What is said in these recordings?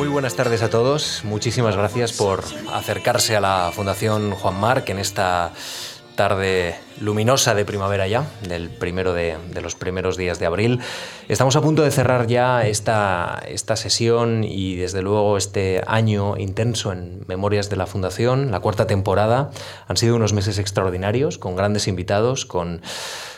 Muy buenas tardes a todos. Muchísimas gracias por acercarse a la Fundación Juan Marc en esta tarde luminosa de primavera ya, del primero de, los primeros días de abril. Estamos a punto de cerrar ya esta, esta sesión y desde luego este año intenso en Memorias de la Fundación, la cuarta temporada. Han sido unos meses extraordinarios, con grandes invitados, con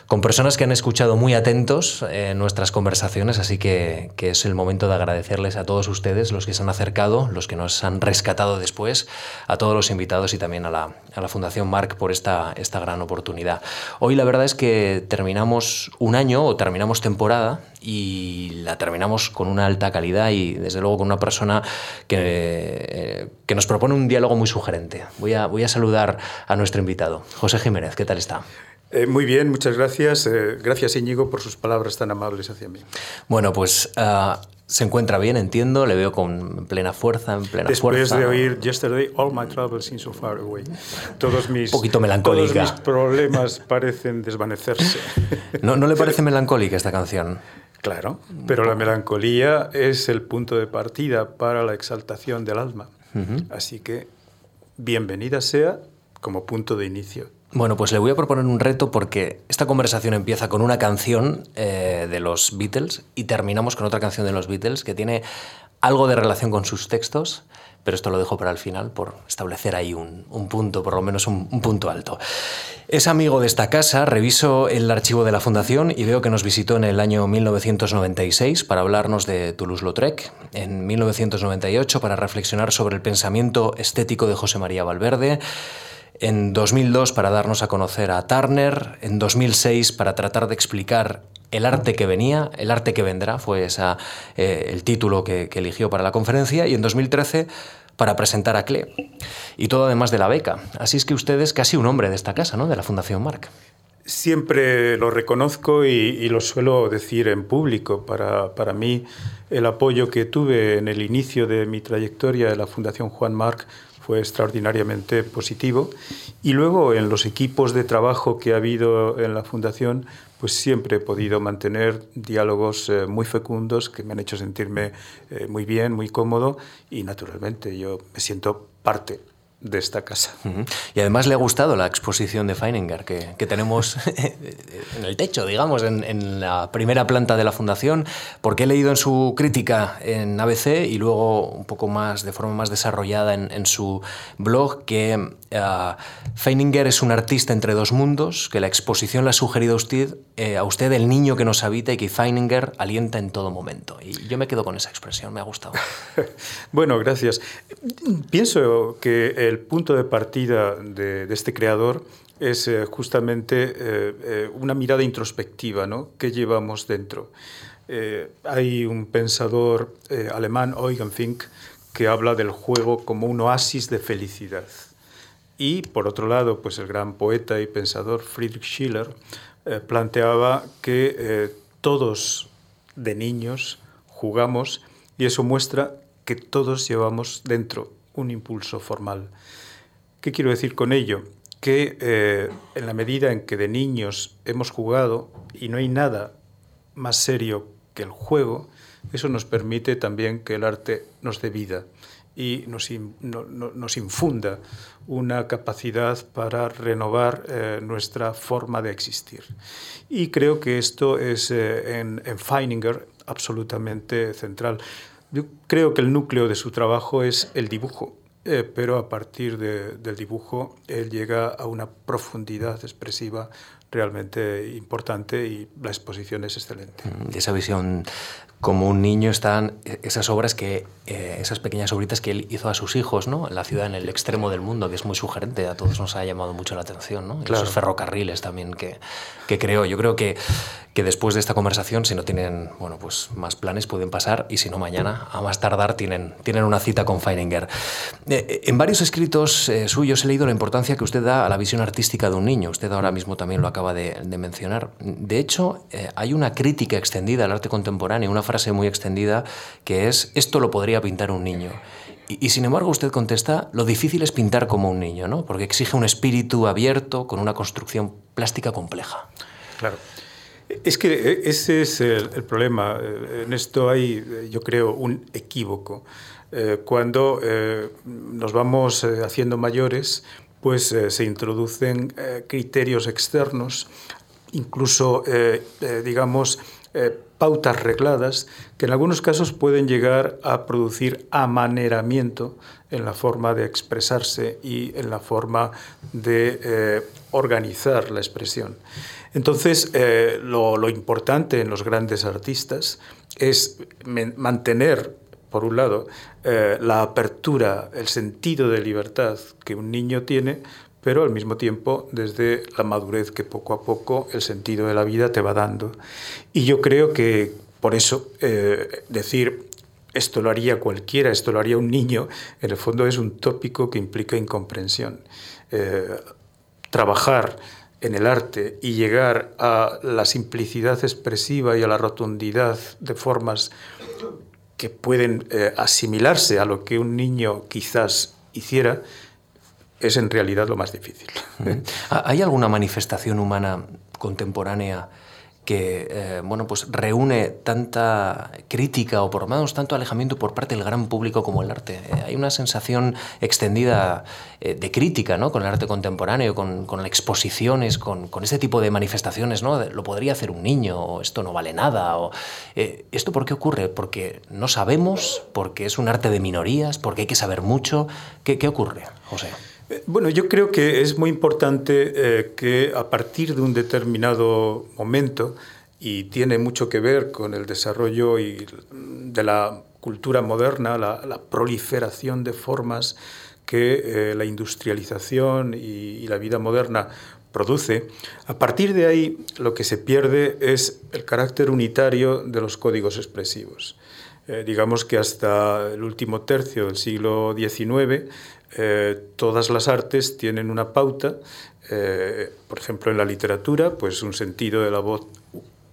con personas que han escuchado muy atentos eh, nuestras conversaciones, así que, es el momento de agradecerles a todos ustedes, los que se han acercado, los que nos han rescatado después, a todos los invitados y también a la, Fundación Marc por esta, esta gran oportunidad. Hoy la verdad es que terminamos un año o terminamos temporada y la terminamos con una alta calidad y desde luego con una persona que, eh, que nos propone un diálogo muy sugerente. Voy a, voy a saludar a nuestro invitado. José Jiménez, ¿qué tal está? Eh, muy bien, muchas gracias. Eh, gracias Íñigo por sus palabras tan amables hacia mí. Bueno, pues ah, se encuentra bien, entiendo, le veo con plena fuerza, en plena Después fuerza. de oír Yesterday, All My Troubles Seem So Far Away. Todos mis, Un poquito melancólica. Todos mis problemas parecen desvanecerse. ¿No, ¿No le parece melancólica esta canción? Claro, pero la melancolía es el punto de partida para la exaltación del alma. Así que bienvenida sea como punto de inicio. Bueno, pues le voy a proponer un reto porque esta conversación empieza con una canción eh, de los Beatles y terminamos con otra canción de los Beatles que tiene algo de relación con sus textos, pero esto lo dejo para el final por establecer ahí un, punto, por lo menos un, un, punto alto. Es amigo de esta casa, reviso el archivo de la Fundación y veo que nos visitó en el año 1996 para hablarnos de Toulouse-Lautrec, en 1998 para reflexionar sobre el pensamiento estético de José María Valverde, en 2002 para darnos a conocer a Turner, en 2006 para tratar de explicar el arte que venía, el arte que vendrá, fue esa, eh, el título que, eligió para la conferencia, y en 2013 para presentar a CLE. Y todo además de la beca. Así es que usted es casi un hombre de esta casa, ¿no? de la Fundación Marc. Siempre lo reconozco y, lo suelo decir en público. Para, para, mí, el apoyo que tuve en el inicio de mi trayectoria de la Fundación Juan Marc fue extraordinariamente positivo. Y luego en los equipos de trabajo que ha habido en la Fundación, pues siempre he podido mantener diálogos eh, muy fecundos que me han hecho sentirme eh, muy bien, muy cómodo y naturalmente yo me siento parte de esta casa. Y además le ha gustado la exposición de Feininger que, que tenemos en el techo, digamos, en, en, la primera planta de la fundación, porque he leído en su crítica en ABC y luego un poco más, de forma más desarrollada en, en su blog, que uh, Feininger es un artista entre dos mundos, que la exposición le ha sugerido a usted, eh, a usted el niño que nos habita y que Feininger alienta en todo momento. Y yo me quedo con esa expresión, me ha gustado. bueno, gracias. Pienso que el punto de partida de, este creador es eh, justamente eh, eh, una mirada introspectiva ¿no? que llevamos dentro. hay un pensador alemán, Eugen Fink, que habla del juego como un oasis de felicidad. Y por otro lado, pues el gran poeta y pensador Friedrich Schiller planteaba que todos de niños jugamos y eso muestra que todos llevamos dentro un impulso formal. ¿Qué quiero decir con ello? Que eh, en la medida en que de niños hemos jugado y no hay nada más serio que el juego, eso nos permite también que el arte nos dé vida y nos, infunda una capacidad para renovar eh, nuestra forma de existir. Y creo que esto es eh, en Feininger absolutamente central. Yo creo que el núcleo de su trabajo es el dibujo, eh, pero a partir del dibujo él llega a una profundidad expresiva realmente importante y la exposición es excelente. De esa visión como un niño están esas obras que, eh, esas pequeñas obritas que él hizo a sus hijos, ¿no? En la ciudad en el extremo del mundo, que es muy sugerente, a todos nos ha llamado mucho la atención, ¿no? Esos ferrocarriles también que, que creó. Yo creo que, que después de esta conversación, si no tienen, bueno, pues más planes, pueden pasar y si no, mañana, a más tardar, tienen, tienen una cita con Feininger. Eh, en varios escritos eh, suyos he leído la importancia que usted da a la visión artística de un niño. Usted ahora mismo también lo acaba de, de mencionar. De hecho, hay una crítica extendida al arte contemporáneo, una frase muy extendida que es, esto lo podría pintar un niño. Y, sin embargo usted contesta, lo difícil es pintar como un niño, ¿no? porque exige un espíritu abierto con una construcción plástica compleja. Claro. Es que e, ese es el, problema. En esto hay, yo creo, un equívoco. cuando nos vamos haciendo mayores, pues se introducen criterios externos, incluso, digamos, pautas regladas que en algunos casos pueden llegar a producir amaneramiento en la forma de expresarse y en la forma de eh, organizar la expresión. Entonces, eh, lo, importante en los grandes artistas es mantener, por un lado, eh, la apertura, el sentido de libertad que un niño tiene, pero al mismo tiempo desde la madurez que poco a poco el sentido de la vida te va dando. Y yo creo que por eso eh, decir esto lo haría cualquiera, esto lo haría un niño, en el fondo es un tópico que implica incomprensión. Eh, trabajar en el arte y llegar a la simplicidad expresiva y a la rotundidad de formas que pueden eh, asimilarse a lo que un niño quizás hiciera, es en realidad lo más difícil. ¿Hay alguna manifestación humana contemporánea que eh, bueno, pues reúne tanta crítica o por lo menos tanto alejamiento por parte del gran público como el arte. Eh, hay una sensación extendida eh, de crítica ¿no? con el arte contemporáneo, con, con exposiciones, con, con, este tipo de manifestaciones. ¿no? lo podría hacer un niño, o esto no vale nada. O, ¿Esto por qué ocurre? ¿Porque no sabemos? ¿Porque es un arte de minorías? ¿Porque hay que saber mucho? ¿Qué, qué ocurre, José? Bueno, yo creo que es muy importante eh, que a partir de un determinado momento, y tiene mucho que ver con el desarrollo y de la cultura moderna, la, proliferación de formas que eh, la industrialización y, la vida moderna produce, a partir de ahí lo que se pierde es el carácter unitario de los códigos expresivos. Eh, digamos que hasta el último tercio del siglo XIX eh, todas las artes tienen una pauta, eh, por ejemplo en la literatura, pues un sentido de la voz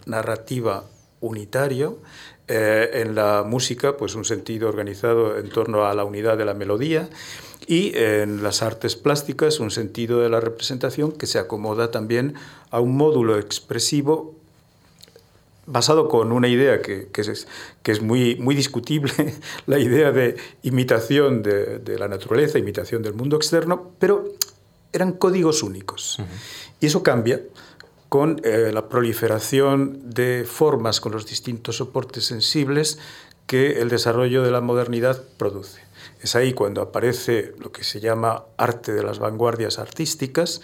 narrativa unitario, eh, en la música, pues un sentido organizado en torno a la unidad de la melodía, y en las artes plásticas un sentido de la representación que se acomoda también a un módulo expresivo basado con una idea que, es, que es muy, muy discutible, la idea de imitación de, la naturaleza, imitación del mundo externo, pero eran códigos únicos. Y eso cambia con eh, la proliferación de formas con los distintos soportes sensibles que el desarrollo de la modernidad produce. Es ahí cuando aparece lo que se llama arte de las vanguardias artísticas,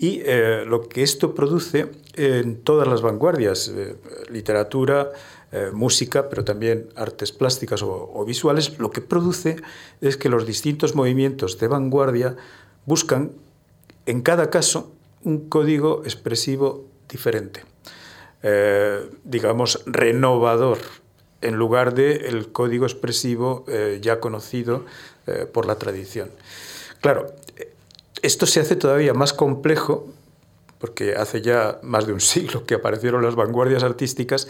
y eh, lo que esto produce en todas las vanguardias, eh, literatura, eh, música, pero también artes plásticas o, visuales, lo que produce es que los distintos movimientos de vanguardia buscan, en cada caso, un código expresivo diferente, digamos, renovador, en lugar del el código expresivo ya conocido por la tradición. Claro, esto se hace todavía más complejo, porque hace ya más de un siglo que aparecieron las vanguardias artísticas.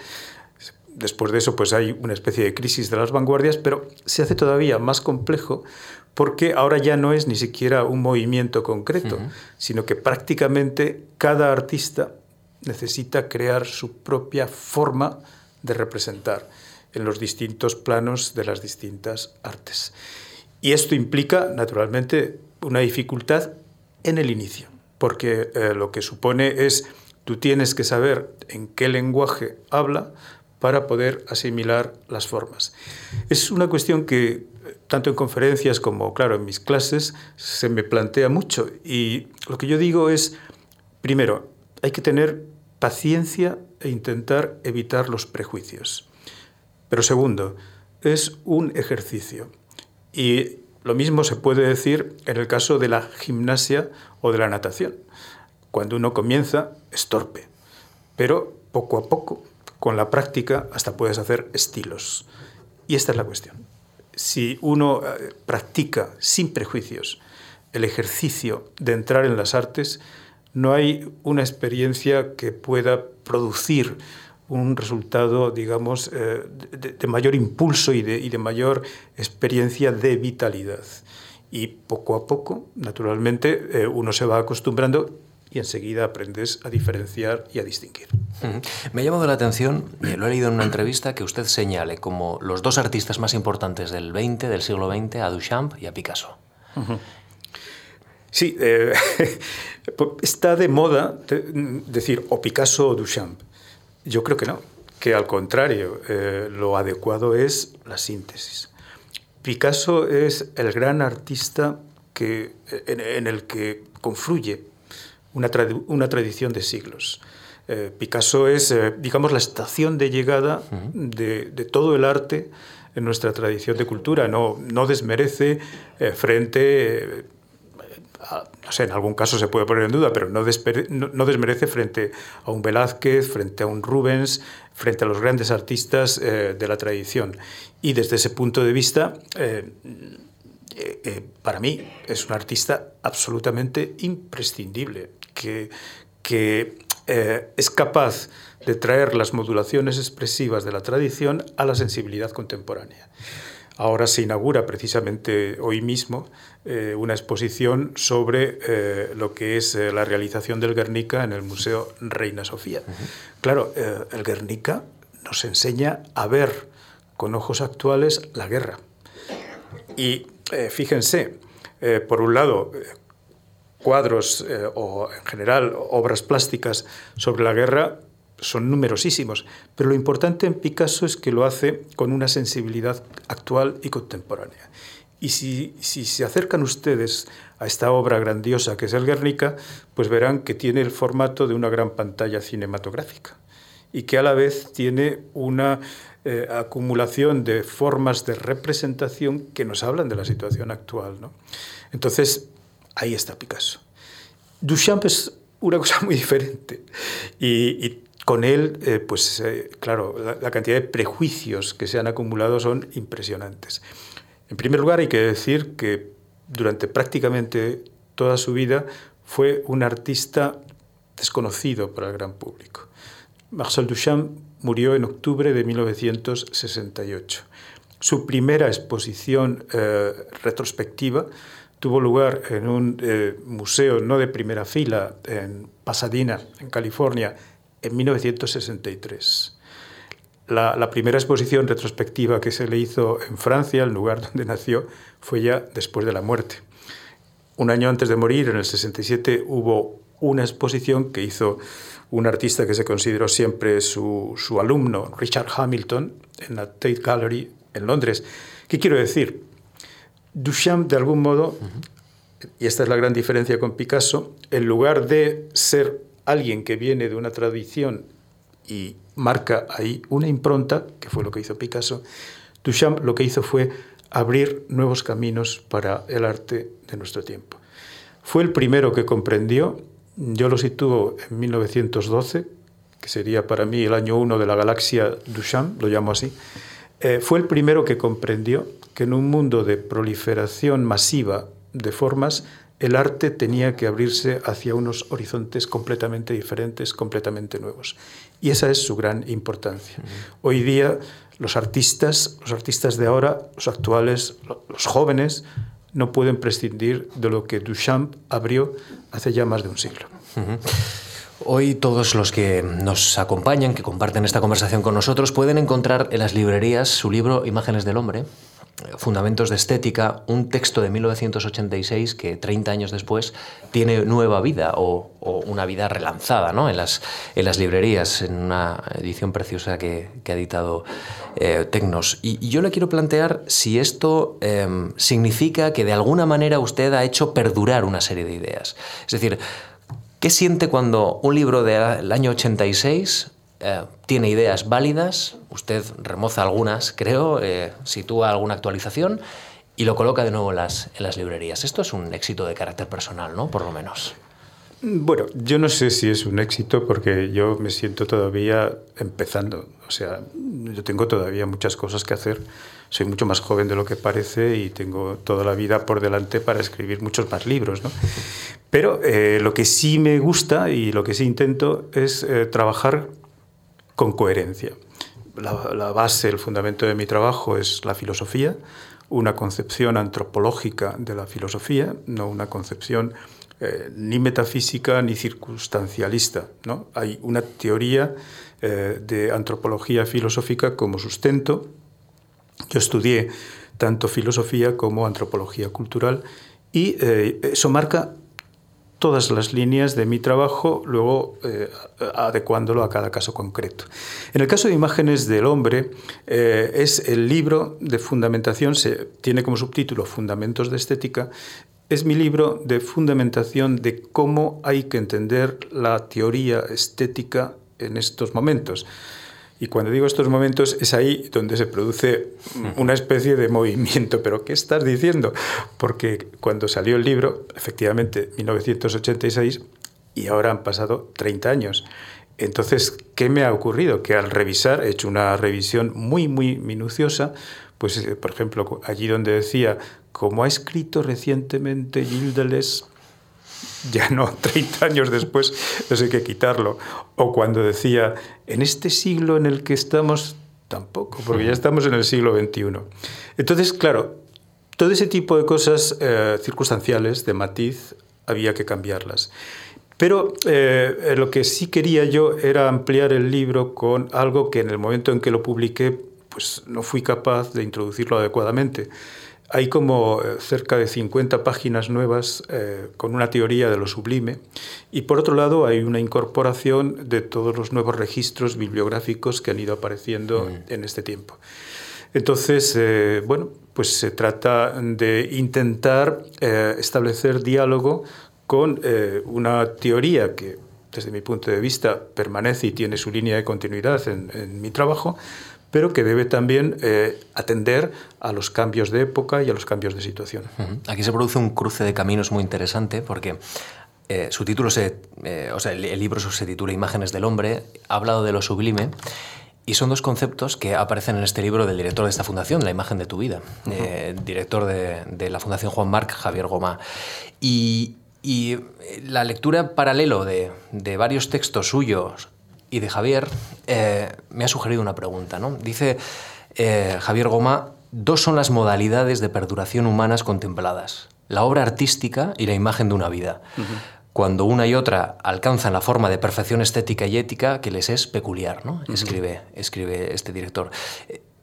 Después de eso, pues hay una especie de crisis de las vanguardias, pero se hace todavía más complejo porque ahora ya no es ni siquiera un movimiento concreto, sino que prácticamente cada artista necesita crear su propia forma de representar en los distintos planos de las distintas artes. Y esto implica, naturalmente, una dificultad en el inicio, porque eh, lo que supone es tú tienes que saber en qué lenguaje habla para poder asimilar las formas. Es una cuestión que tanto en conferencias como, claro, en mis clases se me plantea mucho y lo que yo digo es, primero, hay que tener paciencia e intentar evitar los prejuicios. Pero segundo, es un ejercicio y lo mismo se puede decir en el caso de la gimnasia o de la natación. Cuando uno comienza es torpe, pero poco a poco, con la práctica, hasta puedes hacer estilos. Y esta es la cuestión. Si uno eh, practica sin prejuicios el ejercicio de entrar en las artes, no hay una experiencia que pueda producir un resultado, digamos, eh, de, mayor impulso y de, y de mayor experiencia de vitalidad. Y poco a poco, naturalmente, eh, uno se va acostumbrando y enseguida aprendes a diferenciar y a distinguir. Me ha llamado la atención, lo he leído en una entrevista, que usted señale como los dos artistas más importantes del 20, del siglo XX, a Duchamp y a Picasso. Sí, eh, está de moda decir o Picasso o Duchamp. Yo creo que no, que al contrario, eh, lo adecuado es la síntesis. Picasso es el gran artista que, en, el que confluye una, una tradición de siglos. Eh, Picasso es, digamos, la estación de llegada de, de, todo el arte en nuestra tradición de cultura. No, no desmerece frente no sé, en algún caso se puede poner en duda, pero no, desmerece frente a un Velázquez, frente a un Rubens, frente a los grandes artistas eh, de la tradición. Y desde ese punto de vista, eh, eh, para mí es un artista absolutamente imprescindible, que, que es capaz de traer las modulaciones expresivas de la tradición a la sensibilidad contemporánea. Ahora se inaugura precisamente hoy mismo eh, una exposición sobre eh, lo que es eh, la realización del Guernica en el Museo Reina Sofía. Claro, el Guernica nos enseña a ver con ojos actuales la guerra. Y fíjense, por un lado, cuadros o en general obras plásticas sobre la guerra son numerosísimos, pero lo importante en Picasso es que lo hace con una sensibilidad actual y contemporánea. Y si, se acercan ustedes a esta obra grandiosa que es el Guernica, pues verán que tiene el formato de una gran pantalla cinematográfica y que a la vez tiene una eh, acumulación de formas de representación que nos hablan de la situación actual. Entonces, ahí está Picasso. Duchamp es una cosa muy diferente y con él, eh, pues eh, claro, la, cantidad de prejuicios que se han acumulado son impresionantes. En primer lugar, hay que decir que durante prácticamente toda su vida fue un artista desconocido para el gran público. Marcel Duchamp murió en octubre de 1968. Su primera exposición eh, retrospectiva tuvo lugar en un museo no de primera fila en Pasadena, en California, en 1963. La, primera exposición retrospectiva que se le hizo en Francia, el lugar donde nació, fue ya después de la muerte. Un año antes de morir, en el 67, hubo una exposición que hizo un artista que se consideró siempre su, alumno, Richard Hamilton, en la Tate Gallery en Londres. ¿Qué quiero decir? Duchamp, de algún modo, y esta es la gran diferencia con Picasso, en lugar de ser alguien que viene de una tradición y marca ahí una impronta, que fue lo que hizo Picasso, Duchamp lo que hizo fue abrir nuevos caminos para el arte de nuestro tiempo. Fue el primero que comprendió, yo lo sitúo en 1912, que sería para mí el año uno de la galaxia Duchamp, lo llamo así, eh, fue el primero que comprendió que en un mundo de proliferación masiva de formas, el arte tenía que abrirse hacia unos horizontes completamente diferentes, completamente nuevos. Y esa es su gran importancia. Hoy día los artistas, los artistas de ahora, los actuales, los jóvenes, no pueden prescindir de lo que Duchamp abrió hace ya más de un siglo. Hoy todos los que nos acompañan, que comparten esta conversación con nosotros, pueden encontrar en las librerías su libro Imágenes del Hombre, Fundamentos de Estética, un texto de 1986 que 30 años después tiene nueva vida o, una vida relanzada ¿no? en, las, en las librerías, en una edición preciosa que, ha editado eh, Tecnos. Y, yo le quiero plantear si esto em, significa que de alguna manera usted ha hecho perdurar una serie de ideas. Es decir, ¿qué siente cuando un libro del año 86 eh, tiene ideas válidas, usted remoza algunas, creo, eh, sitúa alguna actualización y lo coloca de nuevo en las, en las librerías. Esto es un éxito de carácter personal, ¿no? Por lo menos. Bueno, yo no sé si es un éxito porque yo me siento todavía empezando. O sea, yo tengo todavía muchas cosas que hacer. Soy mucho más joven de lo que parece y tengo toda la vida por delante para escribir muchos más libros. ¿no? Pero eh, lo que sí me gusta y lo que sí intento es trabajar con coherencia. La, base, el fundamento de mi trabajo es la filosofía, una concepción antropológica de la filosofía, no una concepción eh, ni metafísica ni circunstancialista. ¿no? Hay una teoría eh, de antropología filosófica como sustento. Yo estudié tanto filosofía como antropología cultural y eh, eso marca todas las líneas de mi trabajo, luego adecuándolo a cada caso concreto. En el caso de imágenes del hombre, es el libro de fundamentación, se, tiene como subtítulo Fundamentos de Estética, es mi libro de fundamentación de cómo hay que entender la teoría estética en estos momentos. Y cuando digo estos momentos es ahí donde se produce una especie de movimiento. Pero ¿qué estás diciendo? Porque cuando salió el libro, efectivamente, 1986, y ahora han pasado 30 años. Entonces, ¿qué me ha ocurrido? Que al revisar, he hecho una revisión muy, muy minuciosa, pues, eh, por ejemplo, allí donde decía como ha escrito recientemente Gilles ya no, 30 años después, eso hay que quitarlo. O cuando decía, en este siglo en el que estamos, tampoco, porque ya estamos en el siglo XXI. Entonces, claro, todo ese tipo de cosas eh, circunstanciales, de matiz, había que cambiarlas. Pero eh, lo que sí quería yo era ampliar el libro con algo que en el momento en que lo publiqué, pues no fui capaz de introducirlo adecuadamente. Hay como eh, cerca de 50 páginas nuevas eh, con una teoría de lo sublime y por otro lado hay una incorporación de todos los nuevos registros bibliográficos que han ido apareciendo mm. en este tiempo. Entonces, eh, bueno, pues se trata de intentar establecer diálogo con una teoría que desde mi punto de vista permanece y tiene su línea de continuidad en mi trabajo, pero que debe también eh, atender a los cambios de época y a los cambios de situación. Aquí se produce un cruce de caminos muy interesante porque eh, su título se, eh, o sea, el, libro se titula Imágenes del hombre, ha hablado de lo sublime. Y son dos conceptos que aparecen en este libro del director de esta fundación, La imagen de tu vida, director de, la Fundación Juan Marc, Javier Goma. Y, y la lectura paralelo de, de varios textos suyos y de Javier, eh, me ha sugerido una pregunta. ¿no? Dice eh, Javier Goma, dos son las modalidades de perduración humanas contempladas, la obra artística y la imagen de una vida. Cuando una y otra alcanzan la forma de perfección estética y ética que les es peculiar, ¿no? escribe, escribe este director.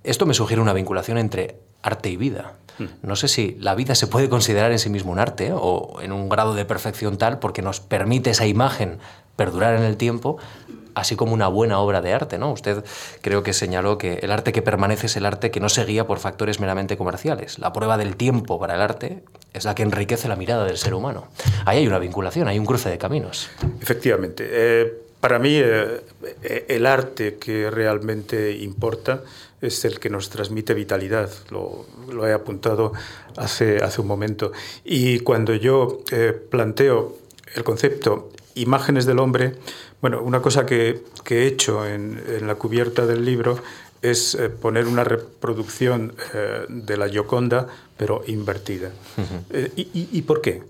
Esto me sugiere una vinculación entre arte y vida. No sé si la vida se puede considerar en sí mismo un arte o en un grado de perfección tal porque nos permite esa imagen perdurar en el tiempo, así como una buena obra de arte. ¿no? Usted creo que señaló que el arte que permanece es el arte que no se guía por factores meramente comerciales. La prueba del tiempo para el arte es la que enriquece la mirada del ser humano. Ahí hay una vinculación, hay un cruce de caminos. Efectivamente. Eh, para mí, eh, el arte que realmente importa es el que nos transmite vitalidad. Lo, he apuntado hace, hace un momento. Y cuando yo eh, planteo el concepto imágenes del hombre, bueno, una cosa que, he hecho en, la cubierta del libro es eh, poner una reproducción eh, de la Gioconda, pero invertida. Eh, y, por qué?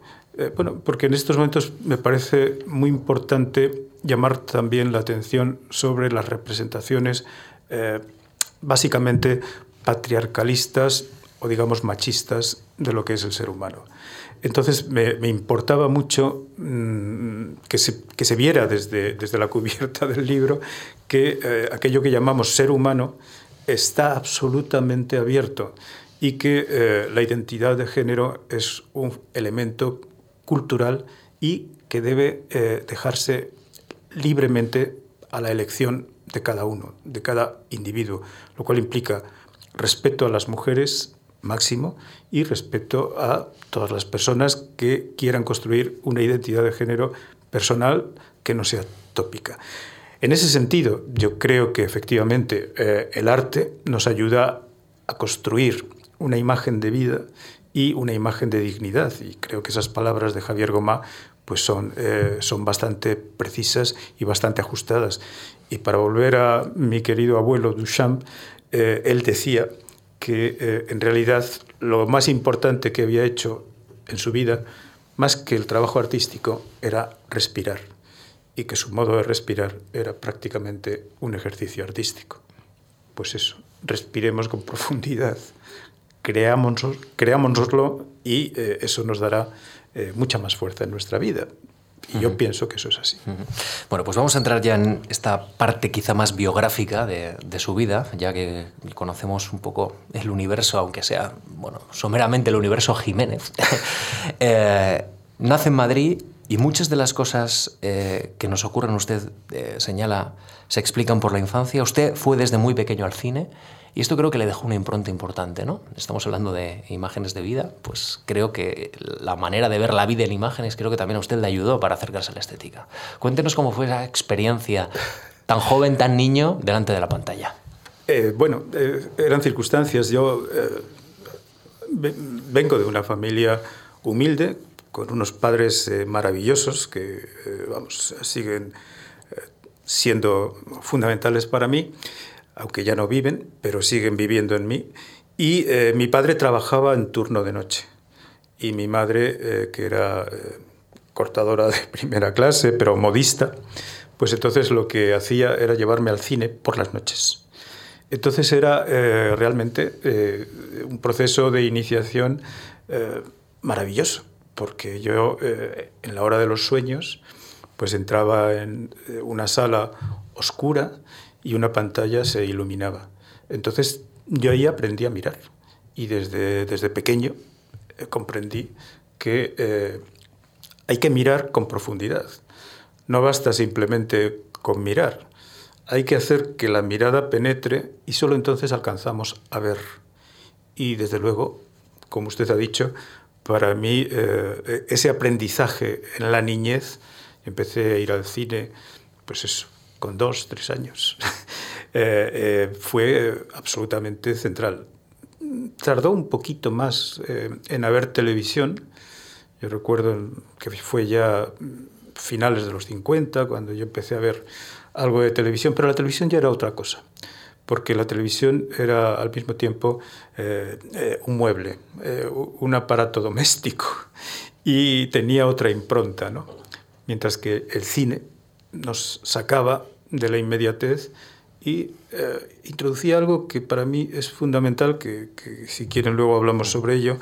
bueno, porque en estos momentos me parece muy importante llamar también la atención sobre las representaciones básicamente patriarcalistas o digamos machistas de lo que es el ser humano. Entonces me, importaba mucho mm, que, se, que, se, viera desde, desde, la cubierta del libro que eh, aquello que llamamos ser humano está absolutamente abierto y que eh, la identidad de género es un elemento cultural y que debe eh, dejarse libremente a la elección de cada uno, de cada individuo, lo cual implica respeto a las mujeres máximo y respeto a todas las personas que quieran construir una identidad de género personal que no sea tópica. En ese sentido, yo creo que efectivamente eh, el arte nos ayuda a construir una imagen de vida y una imagen de dignidad. Y creo que esas palabras de Javier Gomá pues son, eh, son bastante precisas y bastante ajustadas. Y para volver a mi querido abuelo Duchamp, eh, él decía que eh, en realidad lo más importante que había hecho en su vida, más que el trabajo artístico, era respirar y que su modo de respirar era prácticamente un ejercicio artístico. Pues eso, respiremos con profundidad, creámonoslo y eh, eso nos dará mucha más fuerza en nuestra vida. Y yo pienso que eso es así. Bueno, pues vamos a entrar ya en esta parte quizá más biográfica de, su vida, ya que conocemos un poco el universo, aunque sea, bueno, someramente el universo Jiménez. Eh, nace en Madrid y muchas de las cosas eh, que nos ocurren, usted eh, señala, se explican por la infancia. Usted fue desde muy pequeño al cine y esto creo que le dejó una impronta importante, ¿no? Estamos hablando de imágenes de vida, pues creo que la manera de ver la vida en imágenes creo que también a usted le ayudó para acercarse a la estética. Cuéntenos cómo fue esa experiencia tan joven, tan niño, delante de la pantalla. Eh, bueno, eh, eran circunstancias. Yo eh, vengo de una familia humilde, con unos padres maravillosos que, vamos, siguen siendo fundamentales para mí aunque ya no viven, pero siguen viviendo en mí. Y eh, mi padre trabajaba en turno de noche. Y mi madre, eh, que era eh, cortadora de primera clase, pero modista, pues entonces lo que hacía era llevarme al cine por las noches. Entonces era realmente un proceso de iniciación maravilloso, porque yo en la hora de los sueños, pues entraba en una sala oscura y una pantalla se iluminaba. Entonces yo ahí aprendí a mirar y desde, desde pequeño eh, comprendí que eh, hay que mirar con profundidad. No basta simplemente con mirar, hay que hacer que la mirada penetre y solo entonces alcanzamos a ver. Y desde luego, como usted ha dicho, para mí eh, ese aprendizaje en la niñez, empecé a ir al cine, pues eso, con dos, tres años, eh, eh, fue absolutamente central. Tardó un poquito más eh, en haber televisión. Yo recuerdo que fue ya finales de los 50 cuando yo empecé a ver algo de televisión, pero la televisión ya era otra cosa, porque la televisión era al mismo tiempo un mueble, un aparato doméstico y tenía otra impronta, ¿no? mientras que el cine nos sacaba de la inmediatez y eh, introducía algo que para mí es fundamental, que, si quieren luego hablamos sobre ello,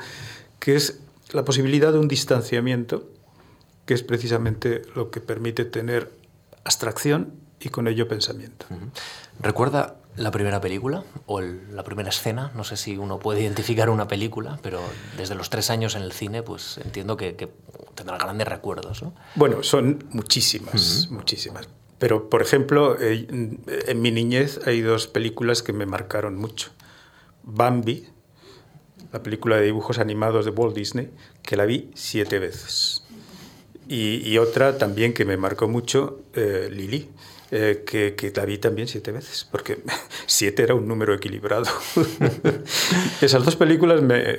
que es la posibilidad de un distanciamiento, que es precisamente lo que permite tener abstracción y con ello pensamiento. ¿Recuerda la primera película o la primera escena? No sé si uno puede identificar una película, pero desde los tres años en el cine, pues entiendo que, tendrá grandes recuerdos. ¿no? Bueno, son muchísimas, muchísimas. Pero, por ejemplo, eh, en mi niñez hay dos películas que me marcaron mucho. Bambi, la película de dibujos animados de Walt Disney, que la vi siete veces. Y, otra también que me marcó mucho, eh, Lili, eh, que, que, la vi también siete veces, porque siete era un número equilibrado. Esas dos películas me,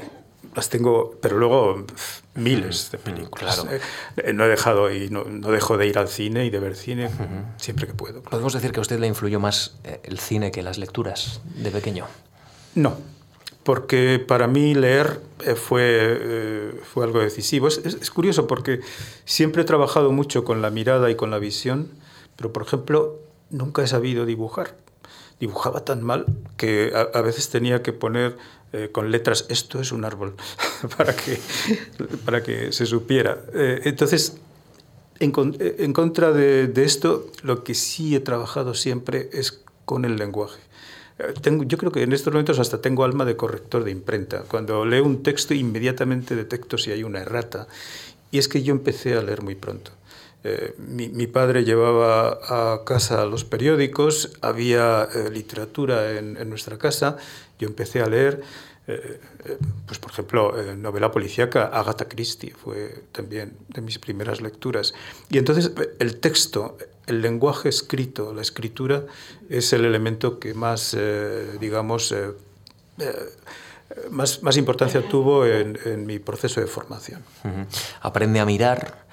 las tengo, pero luego miles de películas. Claro. Eh, no he dejado y no, no, dejo de ir al cine y de ver cine siempre que puedo. ¿Podemos decir que a usted le influyó más eh, el cine que las lecturas de pequeño? No, porque para mí leer eh, fue, fue algo decisivo. Es, es, curioso porque siempre he trabajado mucho con la mirada y con la visión, pero por ejemplo nunca he sabido dibujar. Dibujaba tan mal que a veces tenía que poner eh, con letras, esto es un árbol, para, que, para que se supiera. Eh, entonces, en, eh, contra de, de, esto, lo que sí he trabajado siempre es con el lenguaje. Tengo, yo creo que en estos momentos hasta tengo alma de corrector de imprenta. Cuando leo un texto, inmediatamente detecto si hay una errata. Y es que yo empecé a leer muy pronto. Eh, mi, mi, padre llevaba a casa los periódicos, había eh, literatura en, en, nuestra casa, yo empecé a leer, eh, pues por ejemplo, novela policíaca, Agatha Christie fue también de mis primeras lecturas. Y entonces el texto, el lenguaje escrito, la escritura, es el elemento que más, digamos, más, más, importancia tuvo en, en, mi proceso de formación. Uh -huh. Aprende a mirar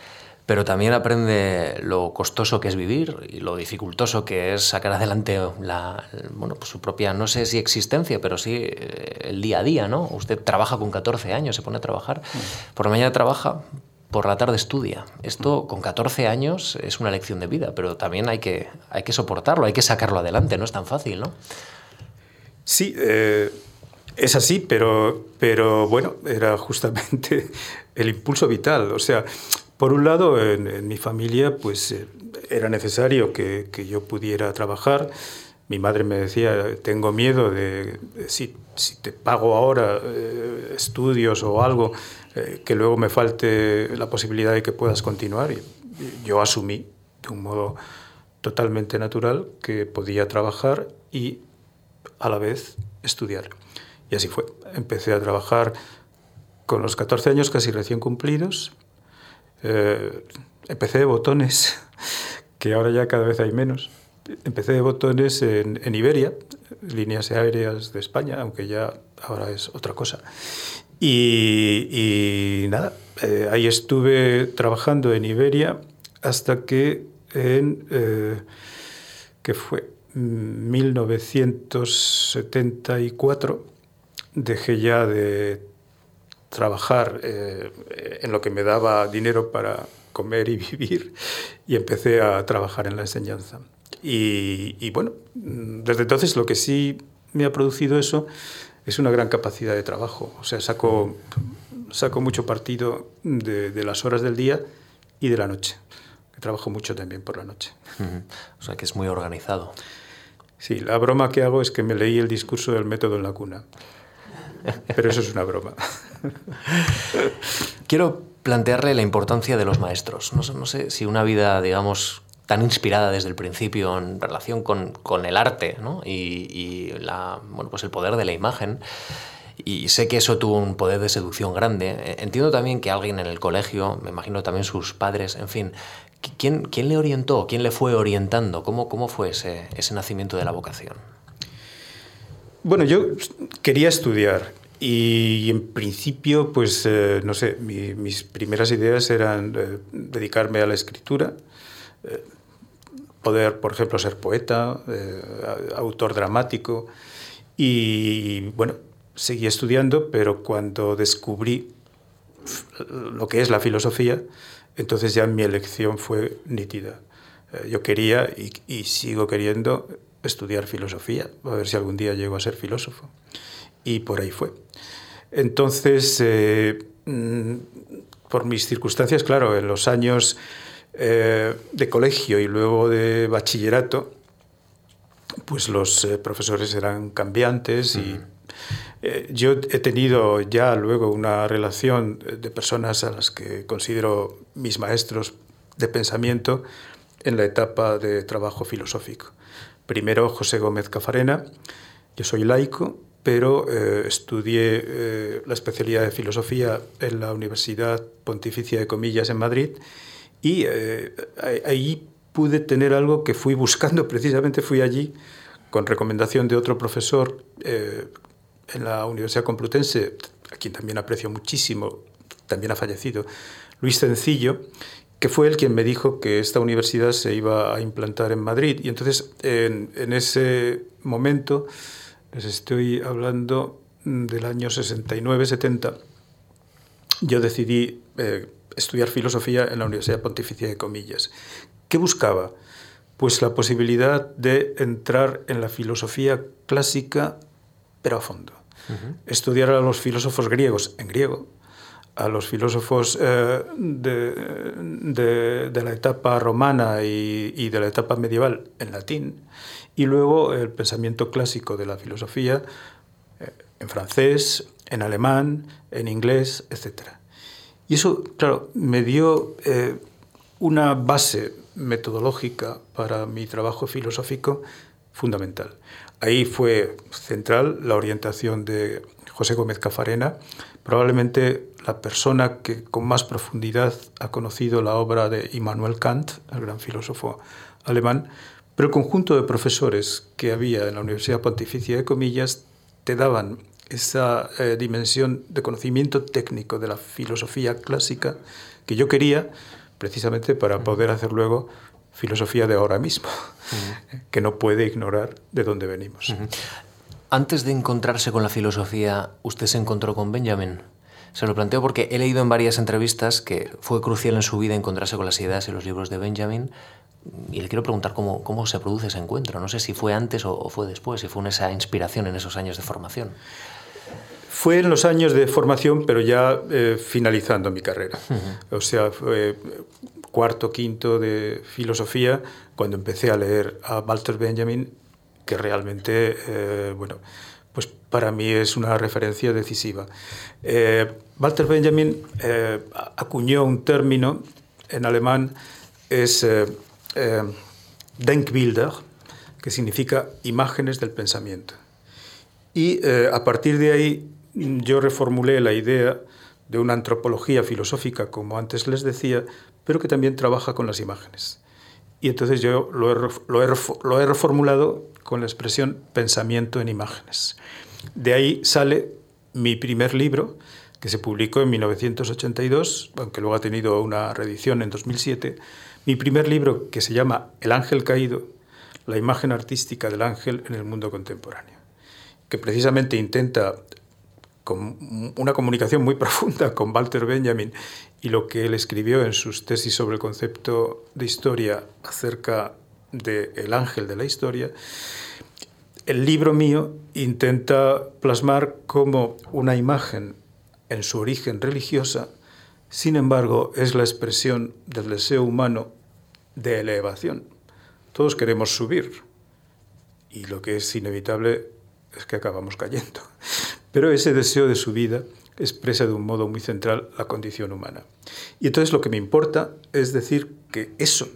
pero también aprende lo costoso que es vivir y lo dificultoso que es sacar adelante la, bueno, pues su propia, no sé si existencia, pero sí eh, el día a día, ¿no? Usted trabaja con 14 años, se pone a trabajar, por la mañana trabaja, por la tarde estudia. Esto con 14 años es una lección de vida, pero también hay que, hay que soportarlo, hay que sacarlo adelante, no es tan fácil, ¿no? Sí, eh, Es así, pero, pero bueno, era justamente el impulso vital. O sea, por un lado, en, mi familia, pues eh, era necesario que, que, yo pudiera trabajar. Mi madre me decía, tengo miedo de, si, si, te pago ahora eh, estudios o algo, eh, que luego me falte la posibilidad de que puedas continuar. Y yo asumí de un modo totalmente natural que podía trabajar y a la vez estudiar. Y así fue. Empecé a trabajar con los 14 años casi recién cumplidos. Eh, empecé de botones, que ahora ya cada vez hay menos. Empecé de botones en, Iberia, líneas aéreas de España, aunque ya ahora es otra cosa. Y, y nada, eh, ahí estuve trabajando en Iberia hasta que en, eh, que fue 1974, dejé ya de trabajar eh, en lo que me daba dinero para comer y vivir y empecé a trabajar en la enseñanza. Y, bueno, desde entonces lo que sí me ha producido eso es una gran capacidad de trabajo. O sea, saco, saco mucho partido de, de las horas del día y de la noche. Trabajo mucho también por la noche. O sea, que es muy organizado. Sí, la broma que hago es que me leí el discurso del método en la cuna. Pero eso es una broma. Quiero plantearle la importancia de los maestros. No sé, si una vida, digamos, tan inspirada desde el principio en relación con, el arte ¿no? y, bueno, pues el poder de la imagen. Y sé que eso tuvo un poder de seducción grande. Entiendo también que alguien en el colegio, me imagino también sus padres, en fin, ¿quién, le orientó? ¿Quién le fue orientando? ¿Cómo, fue ese nacimiento de la vocación? Bueno, yo quería estudiar y en principio, pues, eh, no sé, mi, mis primeras ideas eran eh, dedicarme a la escritura, eh, poder, por ejemplo, ser poeta, eh, autor dramático y, bueno, seguí estudiando, pero cuando descubrí lo que es la filosofía, entonces ya mi elección fue nítida. Eh, yo quería y, y sigo queriendo estudiar filosofía, a ver si algún día llego a ser filósofo. Y por ahí fue. Entonces, eh, mm, por mis circunstancias, claro, en los años eh, de colegio y luego de bachillerato, pues los eh, profesores eran cambiantes y eh, yo he tenido ya luego una relación de personas a las que considero mis maestros de pensamiento en la etapa de trabajo filosófico. Primero José Gómez Cafarena, yo soy laico, pero eh, estudié eh, la especialidad de filosofía en la Universidad Pontificia de Comillas en Madrid y eh, ahí pude tener algo que fui buscando, precisamente fui allí con recomendación de otro profesor eh, en la Universidad Complutense, a quien también aprecio muchísimo, también ha fallecido, Luis Sencillo, que fue él quien me dijo que esta universidad se iba a implantar en Madrid. Y entonces, en, en ese momento, les estoy hablando del año 69-70, yo decidí eh, estudiar filosofía en la Universidad Pontificia de Comillas. ¿Qué buscaba? Pues la posibilidad de entrar en la filosofía clásica, pero a fondo. Uh -huh. Estudiar a los filósofos griegos en griego, a los filósofos eh, de, de, de, la etapa romana y, y, de la etapa medieval en latín, y luego el pensamiento clásico de la filosofía eh, en francés, en alemán, en inglés, etc. Y eso, claro, me dio eh, una base metodológica para mi trabajo filosófico fundamental. Ahí fue central la orientación de José Gómez Cafarena, probablemente la persona que con más profundidad ha conocido la obra de Immanuel Kant, el gran filósofo alemán, pero el conjunto de profesores que había en la Universidad Pontificia de Comillas te daban esa eh, dimensión de conocimiento técnico de la filosofía clásica que yo quería precisamente para poder hacer luego filosofía de ahora mismo, uh -huh. que no puede ignorar de dónde venimos. Uh -huh. Antes de encontrarse con la filosofía, ¿usted se encontró con Benjamin? Se lo planteo porque he leído en varias entrevistas que fue crucial en su vida encontrarse con las ideas y los libros de Benjamin. Y le quiero preguntar cómo, cómo se produce ese encuentro. No sé si fue antes o, o fue después, si fue esa inspiración en esos años de formación. fue en los años de formación, pero ya eh, finalizando mi carrera. O sea, fue cuarto, quinto de filosofía, cuando empecé a leer a Walter Benjamin, que realmente, eh, bueno, pues para mí es una referencia decisiva. Eh, Walter Benjamin acuñó un término en alemán, es Denkbilder, que significa imágenes del pensamiento. Y a partir de ahí yo reformulé la idea de una antropología filosófica, como antes les decía, pero que también trabaja con las imágenes. Y entonces yo lo he, reformulado con la expresión pensamiento en imágenes. De ahí sale mi primer libro, que se publicó en 1982, aunque luego ha tenido una reedición en 2007. Mi primer libro, que se llama El ángel caído, la imagen artística del ángel en el mundo contemporáneo, que precisamente intenta con una comunicación muy profunda con Walter Benjamin y lo que él escribió en sus tesis sobre el concepto de historia acerca del el ángel de la historia, el libro mío intenta plasmar como una imagen en su origen religiosa, sin embargo, es la expresión del deseo humano de elevación. Todos queremos subir y lo que es inevitable es que acabamos cayendo. Pero ese deseo de su vida expresa de un modo muy central la condición humana. Y entonces lo que me importa es decir que eso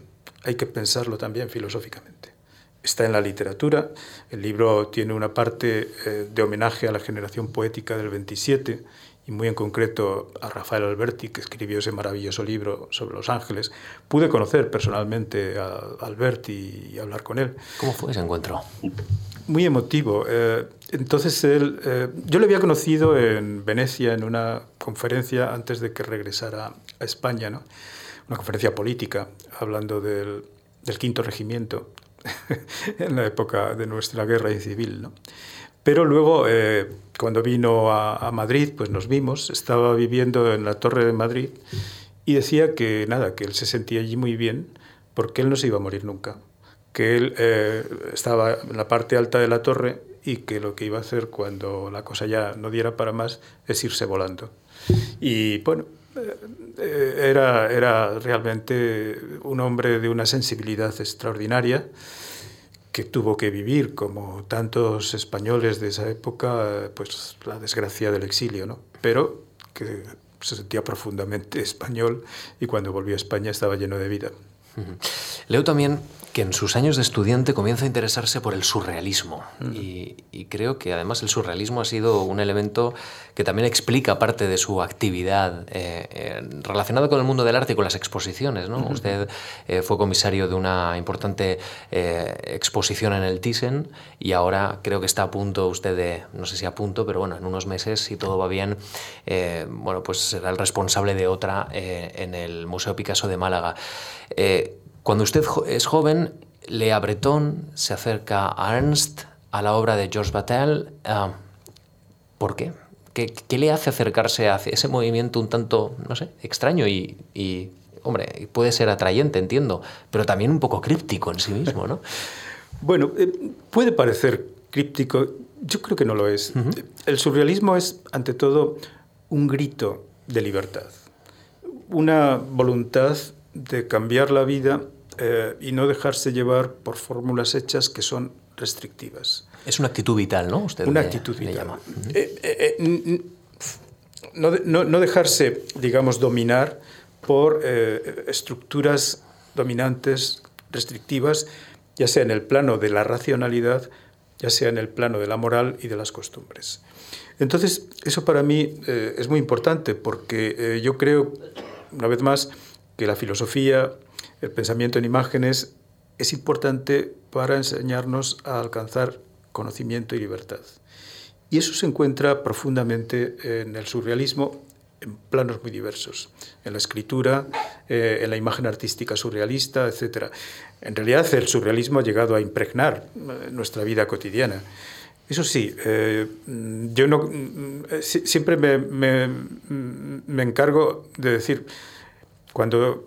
hay que pensarlo también filosóficamente. Está en la literatura, el libro tiene una parte eh, de homenaje a la generación poética del 27 y muy en concreto a Rafael Alberti, que escribió ese maravilloso libro sobre los ángeles. Pude conocer personalmente a Alberti y hablar con él. ¿Cómo fue ese encuentro? Muy emotivo. Eh, entonces, él, eh, yo le había conocido en Venecia en una conferencia antes de que regresara a España, ¿no? una conferencia política, hablando del, del quinto regimiento en la época de nuestra guerra civil. ¿no? Pero luego, eh, cuando vino a, Madrid, pues nos vimos, estaba viviendo en la Torre de Madrid y decía que nada, que él se sentía allí muy bien porque él no se iba a morir nunca, que él eh, estaba en la parte alta de la torre y que lo que iba a hacer cuando la cosa ya no diera para más es irse volando. Y bueno, eh, era, era realmente un hombre de una sensibilidad extraordinaria que tuvo que vivir, como tantos españoles de esa época, pues la desgracia del exilio, ¿no? Pero que se sentía profundamente español y cuando volvió a España estaba lleno de vida. Leo también que en sus años de estudiante comienza a interesarse por el surrealismo y, creo que además el surrealismo ha sido un elemento que también explica parte de su actividad eh, eh, relacionada con el mundo del arte y con las exposiciones. ¿no? Usted eh, fue comisario de una importante exposición en el Thyssen y ahora creo que está a punto usted de, no sé si a punto, pero bueno, en unos meses, si todo va bien, bueno, pues será el responsable de otra en el Museo Picasso de Málaga. Cuando usted es joven, lea Breton, se acerca a Ernst, a la obra de Georges Batel. Ah, ¿Por qué? qué? le hace acercarse hacia ese movimiento un tanto, no sé, extraño y, hombre, puede ser atrayente, entiendo, pero también un poco críptico en sí mismo, ¿no? bueno, eh, puede parecer críptico, yo creo que no lo es. El surrealismo es, ante todo, un grito de libertad, una voluntad de cambiar la vida eh, y no dejarse llevar por fórmulas hechas que son restrictivas. Es una actitud vital, ¿no? Usted una actitud vital. Eh, eh, no, no, dejarse, digamos, dominar por estructuras dominantes, restrictivas, ya sea en el plano de la racionalidad, ya sea en el plano de la moral y de las costumbres. Entonces, eso para mí es muy importante porque yo creo, una vez más, que la filosofía, el pensamiento en imágenes es importante para enseñarnos a alcanzar conocimiento y libertad. Y eso se encuentra profundamente en el surrealismo en planos muy diversos, en la escritura, eh, en la imagen artística surrealista, etc. En realidad el surrealismo ha llegado a impregnar eh, nuestra vida cotidiana. Eso sí, eh, yo no, siempre me, me, me encargo de decir, cuando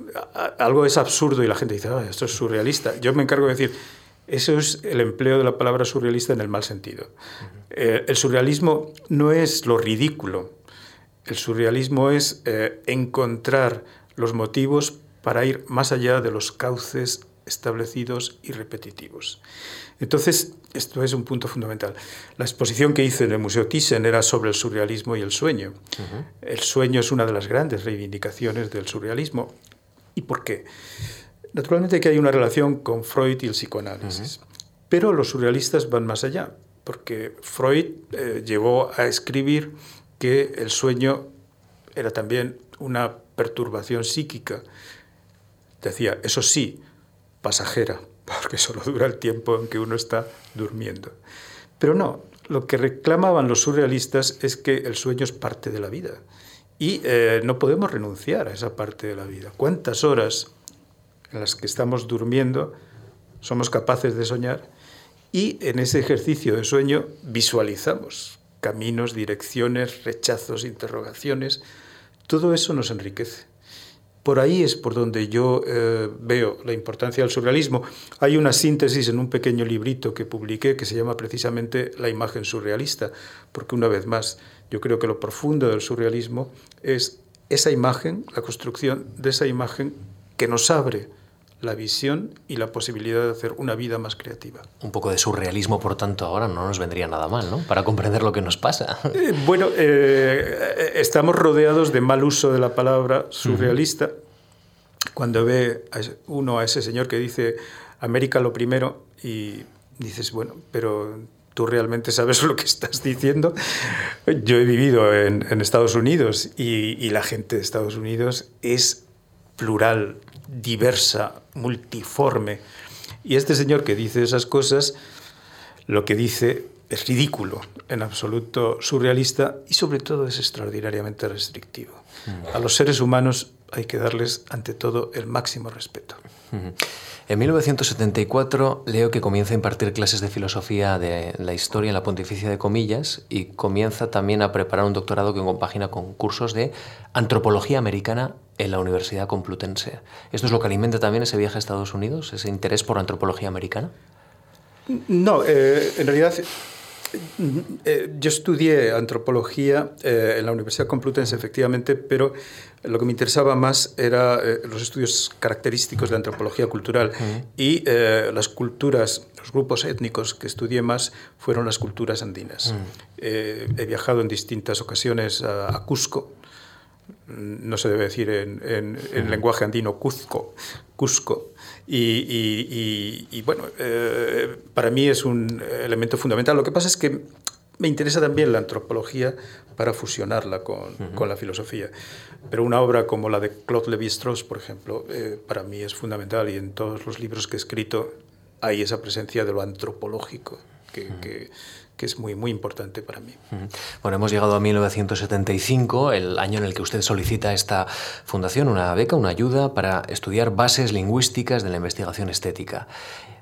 algo es absurdo y la gente dice, esto es surrealista, yo me encargo de decir, Eso es el empleo de la palabra surrealista en el mal sentido. Eh, el surrealismo no es lo ridículo, el surrealismo es eh, encontrar los motivos para ir más allá de los cauces establecidos y repetitivos. Entonces, esto es un punto fundamental. La exposición que hice en el Museo Thyssen era sobre el surrealismo y el sueño. El sueño es una de las grandes reivindicaciones del surrealismo. ¿Y por qué? Naturalmente que hay una relación con Freud y el psicoanálisis, pero los surrealistas van más allá, porque Freud eh, llevó a escribir que el sueño era también una perturbación psíquica. Decía, eso sí, pasajera, porque solo dura el tiempo en que uno está durmiendo. Pero no, lo que reclamaban los surrealistas es que el sueño es parte de la vida y eh, no podemos renunciar a esa parte de la vida. ¿Cuántas horas en las que estamos durmiendo somos capaces de soñar? Y en ese ejercicio de sueño visualizamos caminos, direcciones, rechazos, interrogaciones. Todo eso nos enriquece. Por ahí es por donde yo eh, veo la importancia del surrealismo. Hay una síntesis en un pequeño librito que publiqué que se llama precisamente La imagen surrealista, porque una vez más, yo creo que lo profundo del surrealismo es esa imagen, la construcción de esa imagen que nos abre la visión y la posibilidad de hacer una vida más creativa. Un poco de surrealismo, por tanto, ahora no nos vendría nada mal, ¿no? Para comprender lo que nos pasa. Eh, bueno, eh, estamos rodeados de mal uso de la palabra surrealista. Cuando ve uno a ese señor que dice América lo primero y dices, bueno, pero tú realmente sabes lo que estás diciendo. Yo he vivido en, Estados Unidos y, y la gente de Estados Unidos es plural, diversa, multiforme. Y este señor que dice esas cosas, lo que dice es ridículo, en absoluto surrealista y sobre todo es extraordinariamente restrictivo. A los seres humanos hay que darles ante todo el máximo respeto. En 1974 leo que comienza a impartir clases de filosofía de la historia en la Pontificia de Comillas y comienza también a preparar un doctorado que compagina con cursos de antropología americana en la Universidad Complutense. ¿Esto es lo que alimenta también ese viaje a Estados Unidos, ese interés por la antropología americana? No, eh, en realidad eh, yo estudié antropología eh, en la Universidad Complutense, efectivamente, pero lo que me interesaba más era eh, los estudios característicos de antropología cultural y las culturas, los grupos étnicos que estudié más fueron las culturas andinas. he viajado en distintas ocasiones a, Cusco, no se debe decir en, en lenguaje andino Cuzco, Cusco, y, bueno, eh, para mí es un elemento fundamental. Lo que pasa es que me interesa también la antropología para fusionarla con, con la filosofía. Pero una obra como la de Claude Lévi-Strauss, por ejemplo, eh, para mí es fundamental y en todos los libros que he escrito hay esa presencia de lo antropológico que, que que es muy, muy importante para mí. Bueno, hemos llegado a 1975, el año en el que usted solicita esta fundación, una beca, una ayuda para estudiar bases lingüísticas de la investigación estética.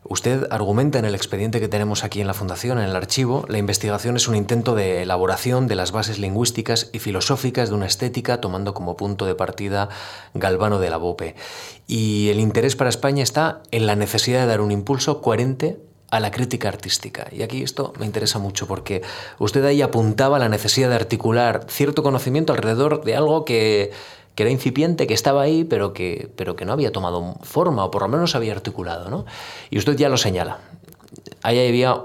Usted argumenta en el expediente que tenemos aquí en la Fundación, en el archivo, la investigación es un intento de elaboración de las bases lingüísticas y filosóficas de una estética, tomando como punto de partida Galvano de la Bope. Y el interés para España está en la necesidad de dar un impulso coherente a la crítica artística. Y aquí esto me interesa mucho porque usted ahí apuntaba la necesidad de articular cierto conocimiento alrededor de algo que, era incipiente, que estaba ahí, pero que, pero que no había tomado forma o por lo menos había articulado. ¿no? Y usted ya lo señala. Ahí había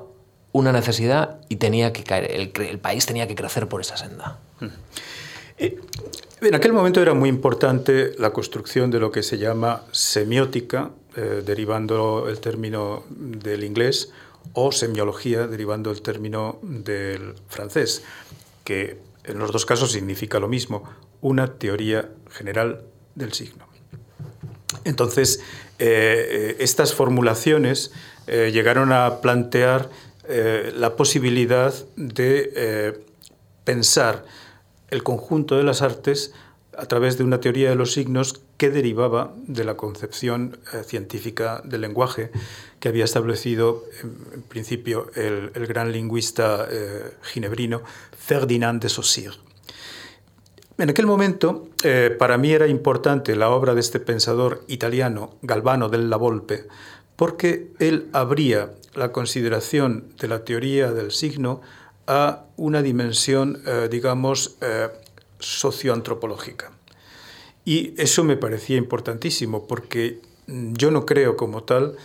una necesidad y tenía que caer, el, país tenía que crecer por esa senda. Mm. Eh, en aquel momento era muy importante la construcción de lo que se llama semiótica, eh, derivando el término del inglés, o semiología, derivando el término del francés, que en los dos casos significa lo mismo, una teoría general del signo. Entonces, eh, estas formulaciones eh, llegaron a plantear la posibilidad de pensar el conjunto de las artes a través de una teoría de los signos que derivaba de la concepción eh, científica del lenguaje que había establecido en, principio el, gran lingüista eh, ginebrino Ferdinand de Saussure. En aquel momento, eh, para mí era importante la obra de este pensador italiano, Galvano della Volpe, porque él abría la consideración de la teoría del signo a una dimensión, digamos, socioantropológica. Y eso me parecía importantísimo, porque yo no creo como tal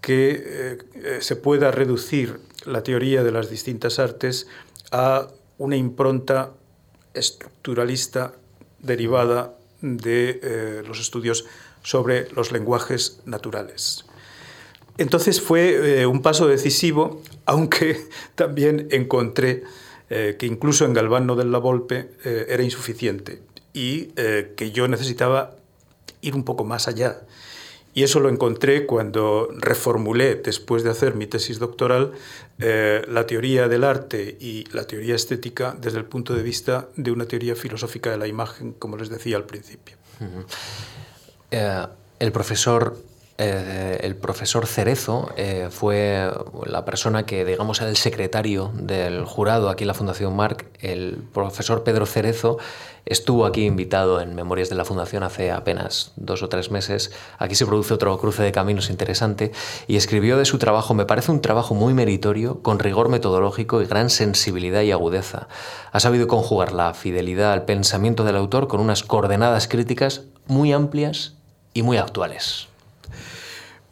que eh, se pueda reducir la teoría de las distintas artes a una impronta estructuralista derivada de los estudios sobre los lenguajes naturales. Entonces fue eh, un paso decisivo, aunque también encontré eh, que incluso en Galvano del La Volpe eh, era insuficiente y que yo necesitaba ir un poco más allá. Y eso lo encontré cuando reformulé, después de hacer mi tesis doctoral, la teoría del arte y la teoría estética desde el punto de vista de una teoría filosófica de la imagen, como les decía al principio. el profesor eh, el profesor Cerezo eh, fue la persona que, digamos, era el secretario del jurado aquí en la Fundación Marc. El profesor Pedro Cerezo estuvo aquí invitado en Memorias de la Fundación hace apenas dos o tres meses. Aquí se produce otro cruce de caminos interesante y escribió de su trabajo, me parece un trabajo muy meritorio, con rigor metodológico y gran sensibilidad y agudeza. Ha sabido conjugar la fidelidad al pensamiento del autor con unas coordenadas críticas muy amplias y muy actuales.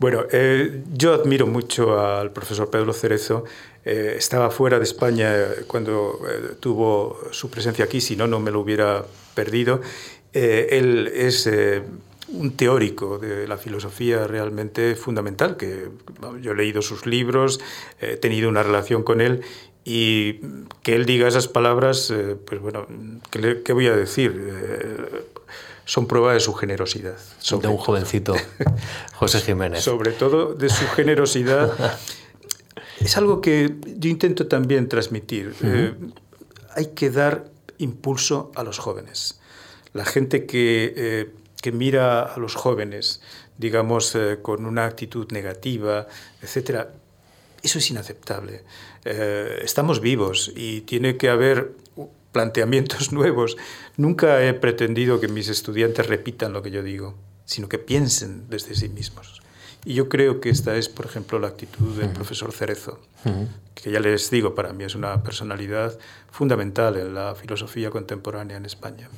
Bueno, eh, yo admiro mucho al profesor Pedro Cerezo. Eh, estaba fuera de España eh, cuando tuvo su presencia aquí, si no, no me lo hubiera perdido. él es un teórico de la filosofía realmente fundamental, que yo he leído sus libros, he tenido una relación con él y que él diga esas palabras, pues bueno, ¿qué, voy a decir? Son prueba de su generosidad. de un jovencito, José Jiménez. Sobre todo de su generosidad. es algo que yo intento también transmitir. Eh, hay que dar impulso a los jóvenes. La gente que, eh, que mira a los jóvenes, digamos, eh, con una actitud negativa, etc., eso es inaceptable. estamos vivos y tiene que haber planteamientos nuevos. Nunca he pretendido que mis estudiantes repitan lo que yo digo, sino que piensen desde sí mismos. Y yo creo que esta es, por ejemplo, la actitud del profesor Cerezo, que ya les digo, para mí es una personalidad fundamental en la filosofía contemporánea en España.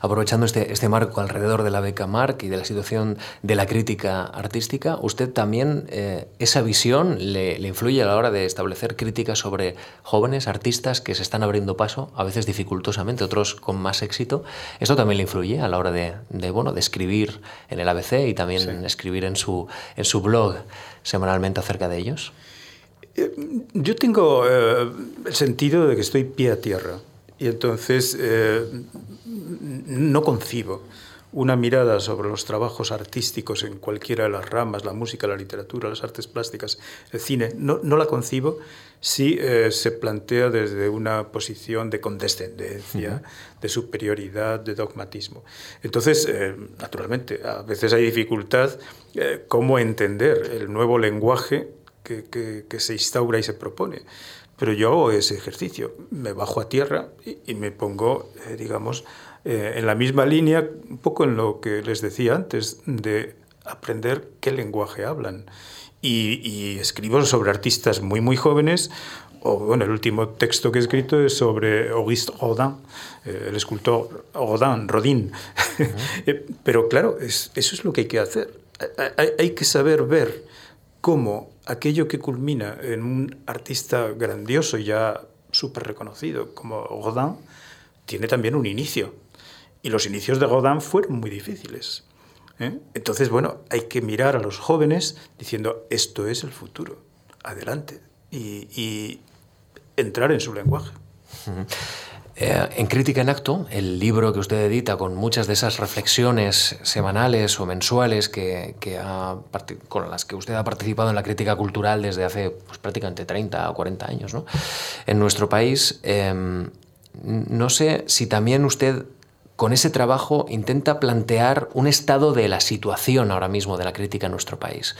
Aprovechando este, este marco alrededor de la beca Marc y de la situación de la crítica artística, ¿usted también eh, esa visión le, influye a la hora de establecer críticas sobre jóvenes artistas que se están abriendo paso, a veces dificultosamente, otros con más éxito? ¿Esto también le influye a la hora de, bueno, de escribir en el ABC y también escribir en su, en su blog semanalmente acerca de ellos? Eh, yo tengo eh, el sentido de que estoy pie a tierra y entonces eh, no concibo una mirada sobre los trabajos artísticos en cualquiera de las ramas, la música, la literatura, las artes plásticas, el cine, no, no la concibo si se plantea desde una posición de condescendencia, de superioridad, de dogmatismo. Entonces, naturalmente, a veces hay dificultad cómo entender el nuevo lenguaje que, se instaura y se propone. Pero yo hago ese ejercicio, me bajo a tierra y, me pongo, eh, digamos, eh, en la misma línea, un poco en lo que les decía antes, de aprender qué lenguaje hablan. Y, escribo sobre artistas muy, muy jóvenes. O, bueno, el último texto que he escrito es sobre Auguste Rodin, eh, el escultor Rodin, Rodin. Pero claro, es, eso es lo que hay que hacer. Hay, hay que saber ver cómo aquello que culmina en un artista grandioso y ya súper reconocido como Godin, tiene también un inicio. Y los inicios de Godin fueron muy difíciles. ¿eh? Entonces, bueno, hay que mirar a los jóvenes diciendo, esto es el futuro, adelante, y, entrar en su lenguaje. Eh, en Crítica en Acto, el libro que usted edita con muchas de esas reflexiones semanales o mensuales que, con las que usted ha participado en la crítica cultural desde hace pues, prácticamente 30 o 40 años en nuestro país, em, no sé si también usted con ese trabajo intenta plantear un estado de la situación ahora mismo de la crítica en nuestro país.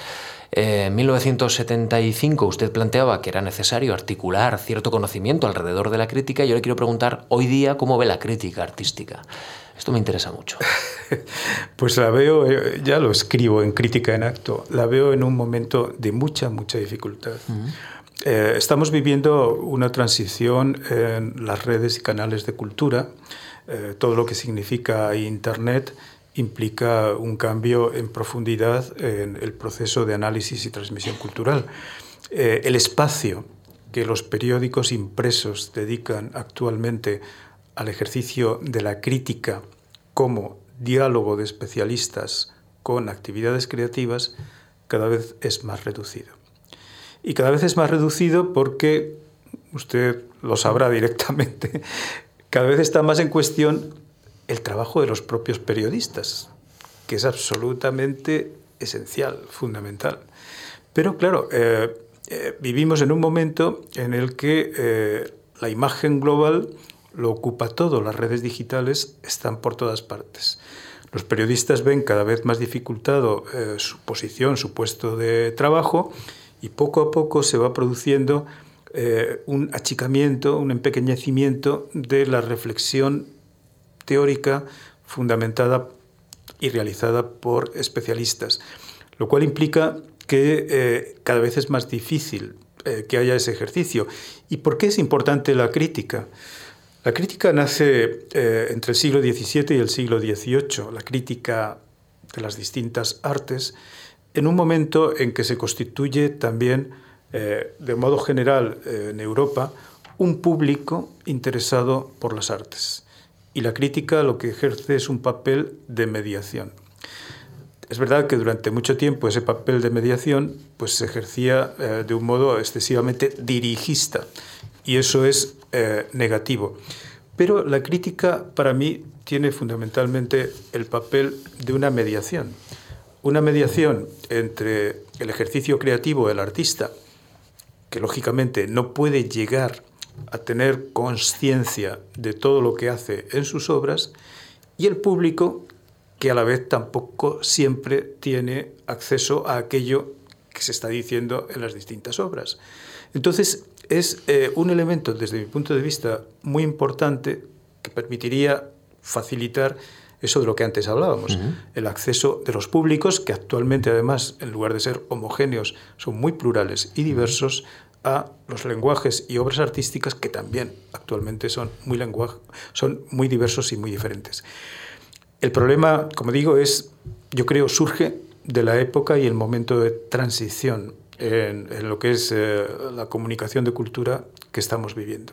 Eh, en 1975 usted planteaba que era necesario articular cierto conocimiento alrededor de la crítica y yo le quiero preguntar hoy día cómo ve la crítica artística. Esto me interesa mucho. Pues la veo, eh, ya lo escribo en Crítica en Acto, la veo en un momento de mucha, mucha dificultad. Eh, estamos viviendo una transición en las redes y canales de cultura. Todo lo que significa Internet implica un cambio en profundidad en el proceso de análisis y transmisión cultural. Eh, el espacio que los periódicos impresos dedican actualmente al ejercicio de la crítica como diálogo de especialistas con actividades creativas cada vez es más reducido. Y cada vez es más reducido porque, usted lo sabrá directamente, cada vez está más en cuestión el trabajo de los propios periodistas, que es absolutamente esencial, fundamental. Pero claro, eh, eh, vivimos en un momento en el que eh, la imagen global lo ocupa todo, las redes digitales están por todas partes. Los periodistas ven cada vez más dificultado su posición, su puesto de trabajo, y poco a poco se va produciendo un achicamiento, un empequeñecimiento de la reflexión teórica fundamentada y realizada por especialistas, lo cual implica que eh, cada vez es más difícil eh, que haya ese ejercicio. ¿Y por qué es importante la crítica? La crítica nace eh, entre el siglo XVII y el siglo XVIII, la crítica de las distintas artes, en un momento en que se constituye también, de modo general en Europa, un público interesado por las artes y la crítica lo que ejerce es un papel de mediación. Es verdad que durante mucho tiempo ese papel de mediación pues, se ejercía eh, de un modo excesivamente dirigista y eso es eh, negativo. Pero la crítica para mí tiene fundamentalmente el papel de una mediación. Una mediación entre el ejercicio creativo del artista, que lógicamente no puede llegar a tener conciencia de todo lo que hace en sus obras y el público que a la vez tampoco siempre tiene acceso a aquello que se está diciendo en las distintas obras. Entonces, es eh, un elemento, desde mi punto de vista, muy importante que permitiría facilitar eso de lo que antes hablábamos, el acceso de los públicos, que actualmente además, en lugar de ser homogéneos, son muy plurales y diversos, a los lenguajes y obras artísticas que también actualmente son muy, son muy diversos y muy diferentes. El problema, como digo, es, yo creo, surge de la época y el momento de transición en, lo que es eh, la comunicación de cultura que estamos viviendo.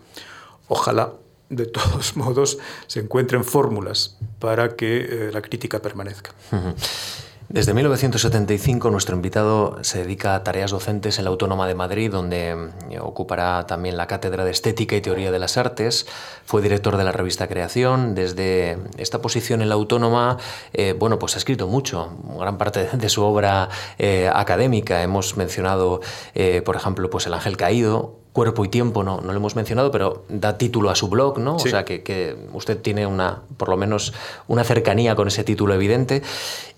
Ojalá, de todos modos, se encuentren fórmulas para que eh, la crítica permanezca. Desde 1975 nuestro invitado se dedica a tareas docentes en la Autónoma de Madrid, donde eh, ocupará también la cátedra de Estética y Teoría de las Artes. Fue director de la revista Creación. Desde esta posición en la Autónoma, eh, bueno, pues ha escrito mucho, gran parte de su obra eh, académica. Hemos mencionado, por ejemplo, pues El Ángel Caído, Cuerpo y Tiempo no, no lo hemos mencionado, pero da título a su blog, ¿no? O sea, que, que, usted tiene una, por lo menos una cercanía con ese título evidente.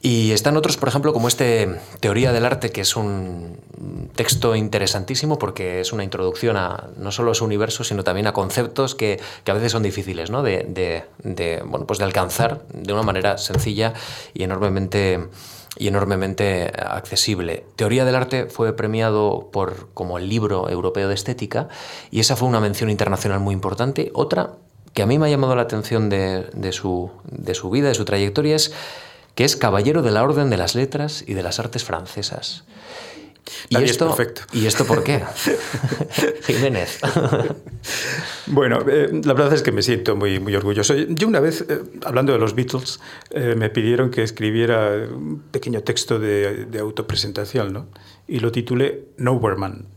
Y están otros, por ejemplo, como este Teoría del Arte, que es un texto interesantísimo porque es una introducción a no solo a su universo, sino también a conceptos que, que a veces son difíciles ¿no? de, de, de, bueno, pues de alcanzar de una manera sencilla y enormemente y enormemente accesible. Teoría del arte fue premiado por, como el libro europeo de estética y esa fue una mención internacional muy importante. Otra que a mí me ha llamado la atención de, su, de su vida, de su trayectoria, es que es caballero de la Orden de las Letras y de las Artes Francesas. ¿Y esto, perfecto. ¿Y esto por qué? Jiménez. bueno, eh, la verdad es que me siento muy, muy orgulloso. Yo una vez, eh, hablando de los Beatles, eh, me pidieron que escribiera un pequeño texto de, de autopresentación, ¿no? Y lo titulé Nowhere Man,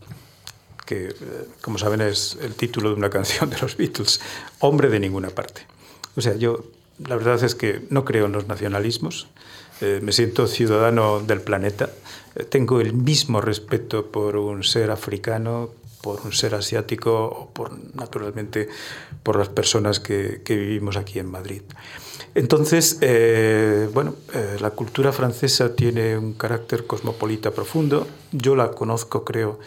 que, como saben, es el título de una canción de los Beatles, Hombre de ninguna parte. O sea, yo la verdad es que no creo en los nacionalismos, me siento ciudadano del planeta tengo el mismo respeto por un ser africano, por un ser asiático o por, naturalmente, por las personas que, vivimos aquí en Madrid. Entonces, bueno, la cultura francesa tiene un carácter cosmopolita profundo. Yo la conozco, creo,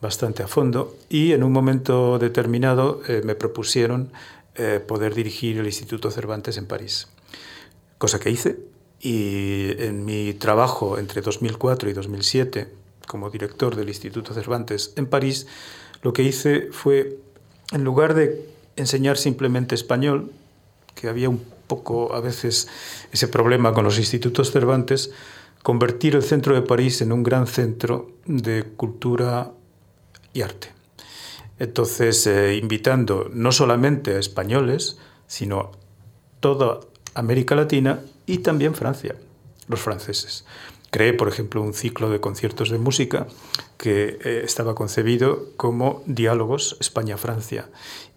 bastante a fondo y en un momento determinado me propusieron poder dirigir el Instituto Cervantes en París, cosa que hice. Y en mi trabajo entre 2004 y 2007 como director del Instituto Cervantes en París, lo que hice fue, en lugar de enseñar simplemente español, que había un poco a veces ese problema con los institutos Cervantes, convertir el centro de París en un gran centro de cultura y arte. Entonces, eh, invitando no solamente a españoles, sino a toda América Latina y también Francia, los franceses. Creé, por ejemplo, un ciclo de conciertos de música que eh, estaba concebido como Diálogos España-Francia.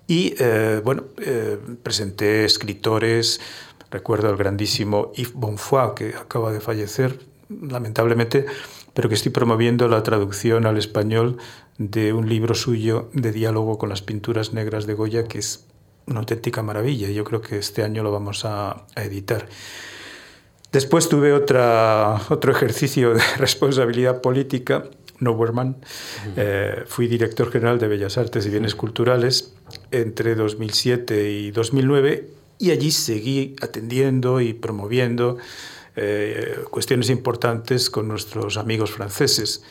Y eh, bueno, eh, presenté escritores, recuerdo al grandísimo Yves Bonfoy, que acaba de fallecer, lamentablemente, pero que estoy promoviendo la traducción al español de un libro suyo de diálogo con las pinturas negras de Goya, que es una auténtica maravilla. Yo creo que este año lo vamos a, a editar. Después tuve otra, otro ejercicio de responsabilidad política, Nowhereman. Eh, fui director general de Bellas Artes y Bienes Culturales entre 2007 y 2009 y allí seguí atendiendo y promoviendo eh, cuestiones importantes con nuestros amigos franceses.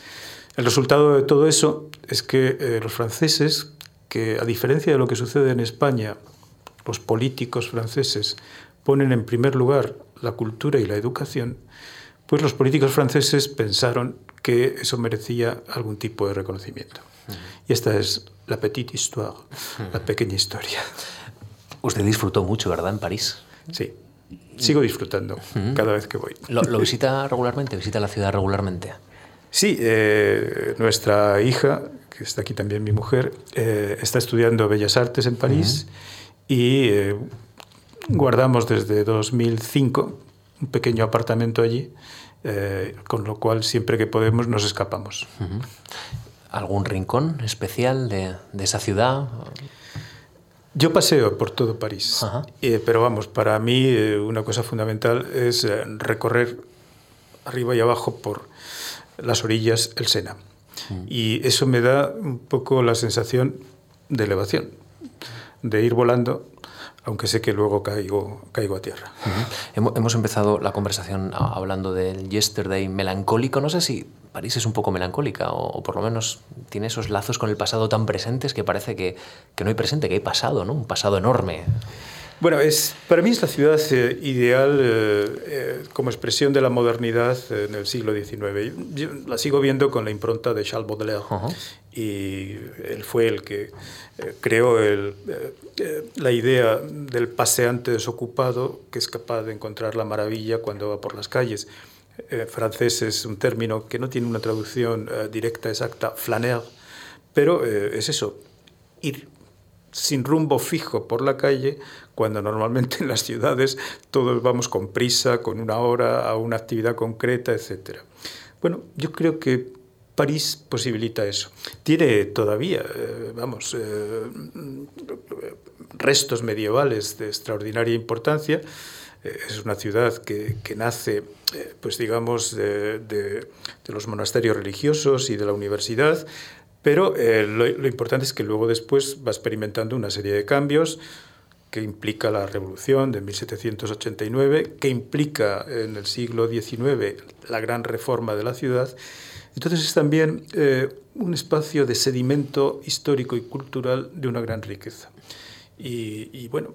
El resultado de todo eso es que eh, los franceses, que a diferencia de lo que sucede en España, los políticos franceses ponen en primer lugar la cultura y la educación, pues los políticos franceses pensaron que eso merecía algún tipo de reconocimiento. Y esta es la petite histoire, la pequeña historia. Usted disfrutó mucho, ¿verdad, en París? Sí, sigo disfrutando cada vez que voy. ¿Lo, visita regularmente? ¿Visita la ciudad regularmente? Sí, eh, nuestra hija, que está aquí también mi mujer, eh, está estudiando Bellas Artes en París y eh, guardamos desde 2005 un pequeño apartamento allí, eh, con lo cual siempre que podemos nos escapamos. ¿Algún rincón especial de, esa ciudad? Yo paseo por todo París, eh, pero vamos, para mí eh, una cosa fundamental es recorrer arriba y abajo por las orillas el Sena. Y eso me da un poco la sensación de elevación, de ir volando aunque sé que luego caigo, caigo a tierra. Hemos empezado la conversación hablando del yesterday melancólico. No sé si París es un poco melancólica o, por lo menos tiene esos lazos con el pasado tan presentes que parece que, que no hay presente, que hay pasado, ¿no? un pasado enorme. Bueno, es, para mí es la ciudad eh, ideal eh, eh, como expresión de la modernidad en el siglo XIX. Yo la sigo viendo con la impronta de Charles Baudelaire. Y él fue el que creó el, la idea del paseante desocupado que es capaz de encontrar la maravilla cuando va por las calles. francés es un término que no tiene una traducción directa, exacta, flaner, pero es eso, ir sin rumbo fijo por la calle, cuando normalmente en las ciudades todos vamos con prisa, con una hora, a una actividad concreta, etc. Bueno, yo creo que París posibilita eso. Tiene todavía, eh, vamos, eh, restos medievales de extraordinaria importancia. Eh, es una ciudad que, nace, pues digamos, de, de, los monasterios religiosos y de la universidad, pero eh, lo, importante es que luego después va experimentando una serie de cambios que implica la revolución de 1789, que implica en el siglo XIX la gran reforma de la ciudad. Entonces es también eh, un espacio de sedimento histórico y cultural de una gran riqueza. Y, y bueno,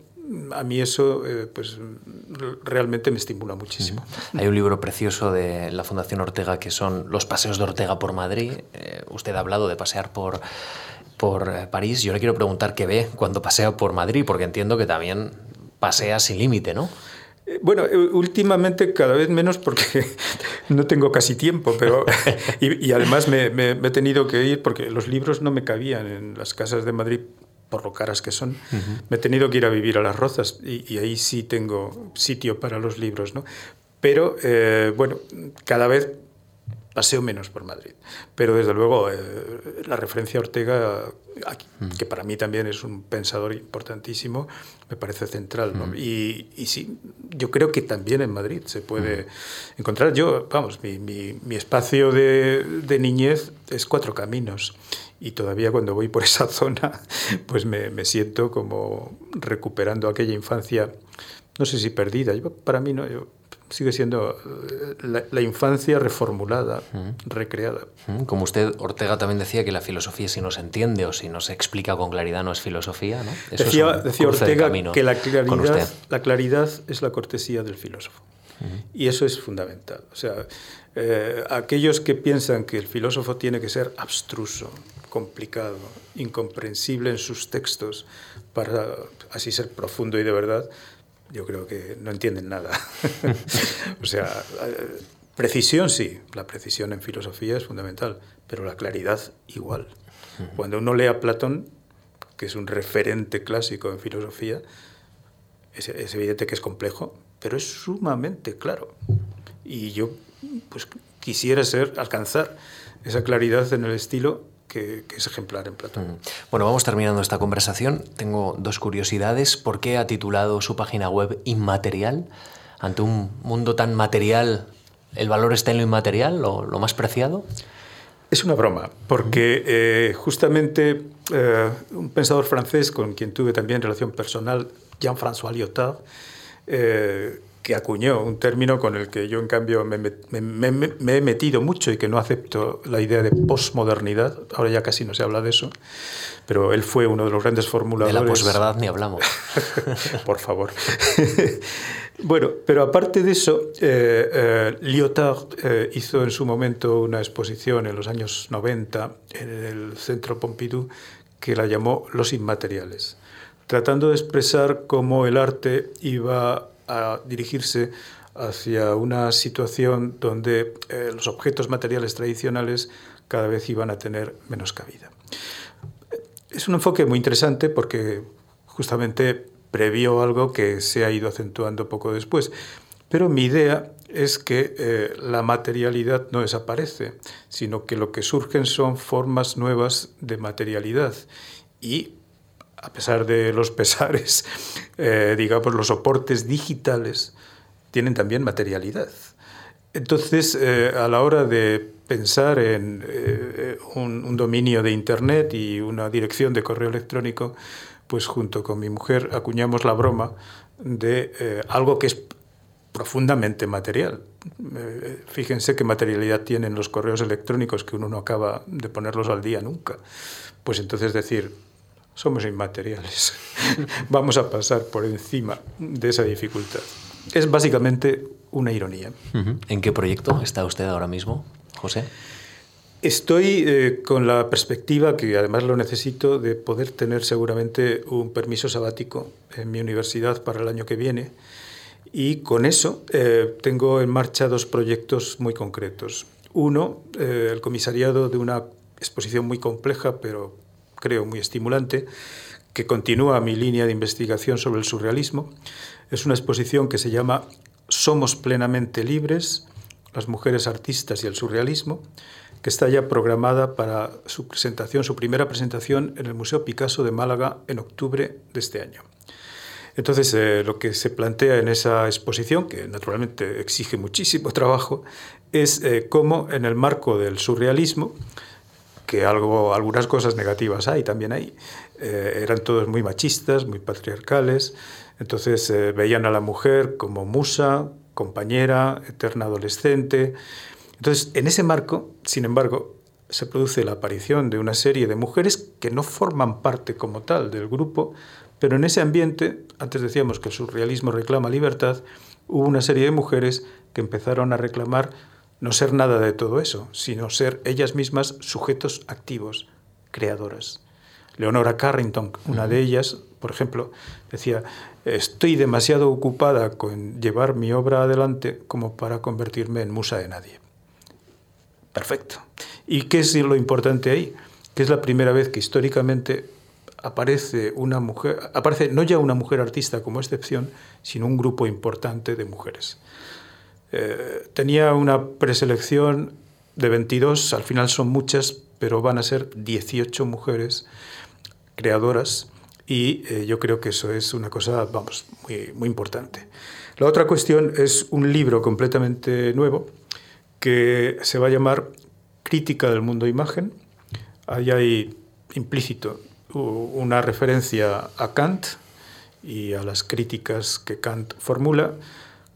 a mí eso eh, pues, realmente me estimula muchísimo. Hay un libro precioso de la Fundación Ortega que son Los paseos de Ortega por Madrid. Eh, usted ha hablado de pasear por, por eh, París. Yo le quiero preguntar qué ve cuando pasea por Madrid, porque entiendo que también pasea sin límite, ¿no? Bueno, últimamente cada vez menos porque no tengo casi tiempo, pero y, además me, he tenido que ir porque los libros no me cabían en las casas de Madrid por lo caras que son, me he tenido que ir a vivir a las Rozas y, ahí sí tengo sitio para los libros, ¿no? Pero, eh, bueno, cada vez paseo menos por Madrid. Pero desde luego eh, la referencia a Ortega, mm. que para mí también es un pensador importantísimo, me parece central. Mm. Y, y, sí, yo creo que también en Madrid se puede mm. encontrar. Yo, vamos, mi, mi, espacio de, de, niñez es cuatro caminos. Y todavía cuando voy por esa zona, pues me, me siento como recuperando aquella infancia, no sé si perdida. Yo, para mí no, yo sigue siendo eh, la, infancia reformulada, recreada. Como usted, Ortega también decía que la filosofía si no se entiende o si no se explica con claridad no es filosofía. ¿no? decía, decía Ortega que la claridad, la claridad es la cortesía del filósofo. Y eso es fundamental. O sea, eh, aquellos que piensan que el filósofo tiene que ser abstruso, complicado, incomprensible en sus textos, para así ser profundo y de verdad, yo creo que no entienden nada. o sea, precisión sí, la precisión en filosofía es fundamental, pero la claridad igual. Cuando uno lee a Platón, que es un referente clásico en filosofía, es, evidente que es complejo, pero es sumamente claro. Y yo pues quisiera ser alcanzar esa claridad en el estilo que, es ejemplar en Platón. Bueno, vamos terminando esta conversación. Tengo dos curiosidades. ¿Por qué ha titulado su página web Inmaterial? Ante un mundo tan material, ¿el valor está en lo inmaterial, lo, lo más preciado? Es una broma, porque eh, justamente eh, un pensador francés con quien tuve también relación personal, Jean-François Lyotard, eh, que acuñó un término con el que yo en cambio me, he metido mucho y que no acepto la idea de posmodernidad. Ahora ya casi no se habla de eso, pero él fue uno de los grandes formuladores. De la posverdad ni hablamos. Por favor. bueno, pero aparte de eso, eh, eh, Lyotard eh, hizo en su momento una exposición en los años 90 en el Centro Pompidou que la llamó Los Inmateriales tratando de expresar cómo el arte iba a dirigirse hacia una situación donde eh, los objetos materiales tradicionales cada vez iban a tener menos cabida. Es un enfoque muy interesante porque justamente previó algo que se ha ido acentuando poco después. Pero mi idea es que eh, la materialidad no desaparece, sino que lo que surgen son formas nuevas de materialidad. Y a pesar de los pesares, eh, digamos, los soportes digitales tienen también materialidad. Entonces, eh, a la hora de pensar en eh, un, dominio de Internet y una dirección de correo electrónico, pues junto con mi mujer acuñamos la broma de algo que es profundamente material. fíjense qué materialidad tienen los correos electrónicos que uno no acaba de ponerlos al día nunca. Pues entonces decir, somos inmateriales. Vamos a pasar por encima de esa dificultad. Es básicamente una ironía. ¿En qué proyecto está usted ahora mismo, José? Estoy eh, con la perspectiva, que además lo necesito, de poder tener seguramente un permiso sabático en mi universidad para el año que viene. Y con eso eh, tengo en marcha dos proyectos muy concretos. Uno, eh, el comisariado de una exposición muy compleja, pero creo muy estimulante, que continúa mi línea de investigación sobre el surrealismo. Es una exposición que se llama Somos plenamente libres, las mujeres artistas y el surrealismo, que está ya programada para su presentación, su primera presentación en el Museo Picasso de Málaga en octubre de este año. Entonces, eh, lo que se plantea en esa exposición, que naturalmente exige muchísimo trabajo, es eh, cómo en el marco del surrealismo que algo, algunas cosas negativas hay también ahí. Eh, eran todos muy machistas, muy patriarcales, entonces eh, veían a la mujer como musa, compañera, eterna adolescente. Entonces, en ese marco, sin embargo, se produce la aparición de una serie de mujeres que no forman parte como tal del grupo, pero en ese ambiente, antes decíamos que el surrealismo reclama libertad, hubo una serie de mujeres que empezaron a reclamar no ser nada de todo eso, sino ser ellas mismas sujetos activos, creadoras. Leonora Carrington, una de ellas, por ejemplo, decía, estoy demasiado ocupada con llevar mi obra adelante como para convertirme en musa de nadie. Perfecto. ¿Y qué es lo importante ahí? Que es la primera vez que históricamente aparece una mujer, aparece no ya una mujer artista como excepción, sino un grupo importante de mujeres. Eh, tenía una preselección de 22, al final son muchas, pero van a ser 18 mujeres creadoras y eh, yo creo que eso es una cosa, vamos, muy, muy importante. La otra cuestión es un libro completamente nuevo que se va a llamar Crítica del mundo imagen. Ahí hay implícito una referencia a Kant y a las críticas que Kant formula,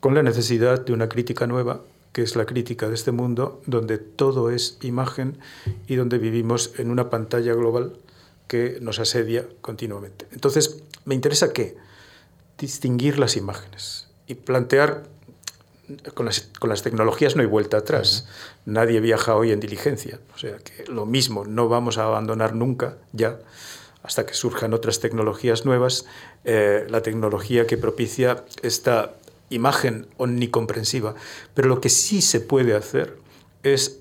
con la necesidad de una crítica nueva, que es la crítica de este mundo, donde todo es imagen y donde vivimos en una pantalla global que nos asedia continuamente. Entonces, me interesa qué? Distinguir las imágenes y plantear, con las, con las tecnologías no hay vuelta atrás, nadie viaja hoy en diligencia, o sea que lo mismo, no vamos a abandonar nunca ya, hasta que surjan otras tecnologías nuevas, eh, la tecnología que propicia esta imagen omnicomprensiva. Pero lo que sí se puede hacer es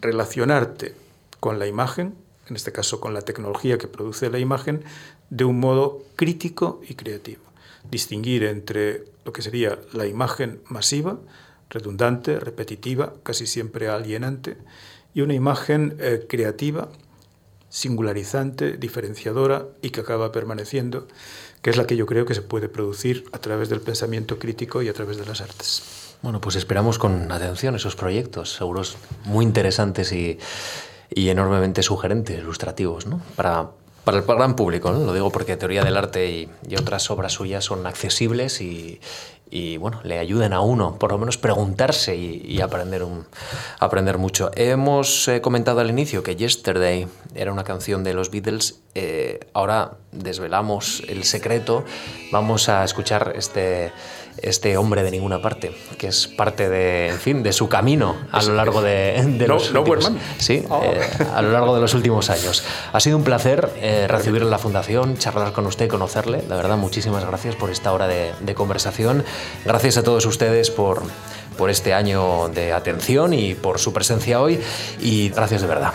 relacionarte con la imagen en este caso con la tecnología que produce la imagen, de un modo crítico y creativo. Distinguir entre lo que sería la imagen masiva, redundante, repetitiva, casi siempre alienante, y una imagen eh, creativa, singularizante, diferenciadora y que acaba permaneciendo, que es la que yo creo que se puede producir a través del pensamiento crítico y a través de las artes. Bueno, pues esperamos con atención esos proyectos, seguros muy interesantes y enormemente sugerentes, ilustrativos, ¿no? Para, para el gran público. Lo digo porque Teoría del Arte y otras obras suyas son accesibles y, y, bueno, le ayudan a uno, por lo menos preguntarse y, y aprender, un, aprender mucho. Hemos eh, comentado al inicio que Yesterday era una canción de los Beatles, eh, ahora desvelamos el secreto, vamos a escuchar este este hombre de ninguna parte, que es parte de, en fin, de su camino a lo largo de, los últimos, sí, oh. eh, a lo largo de los últimos años. Ha sido un placer eh, recibirle en la fundación, charlar con usted, conocerle. La verdad, muchísimas gracias por esta hora de, conversación. Gracias a todos ustedes por por este año de atención y por su presencia hoy y gracias de verdad.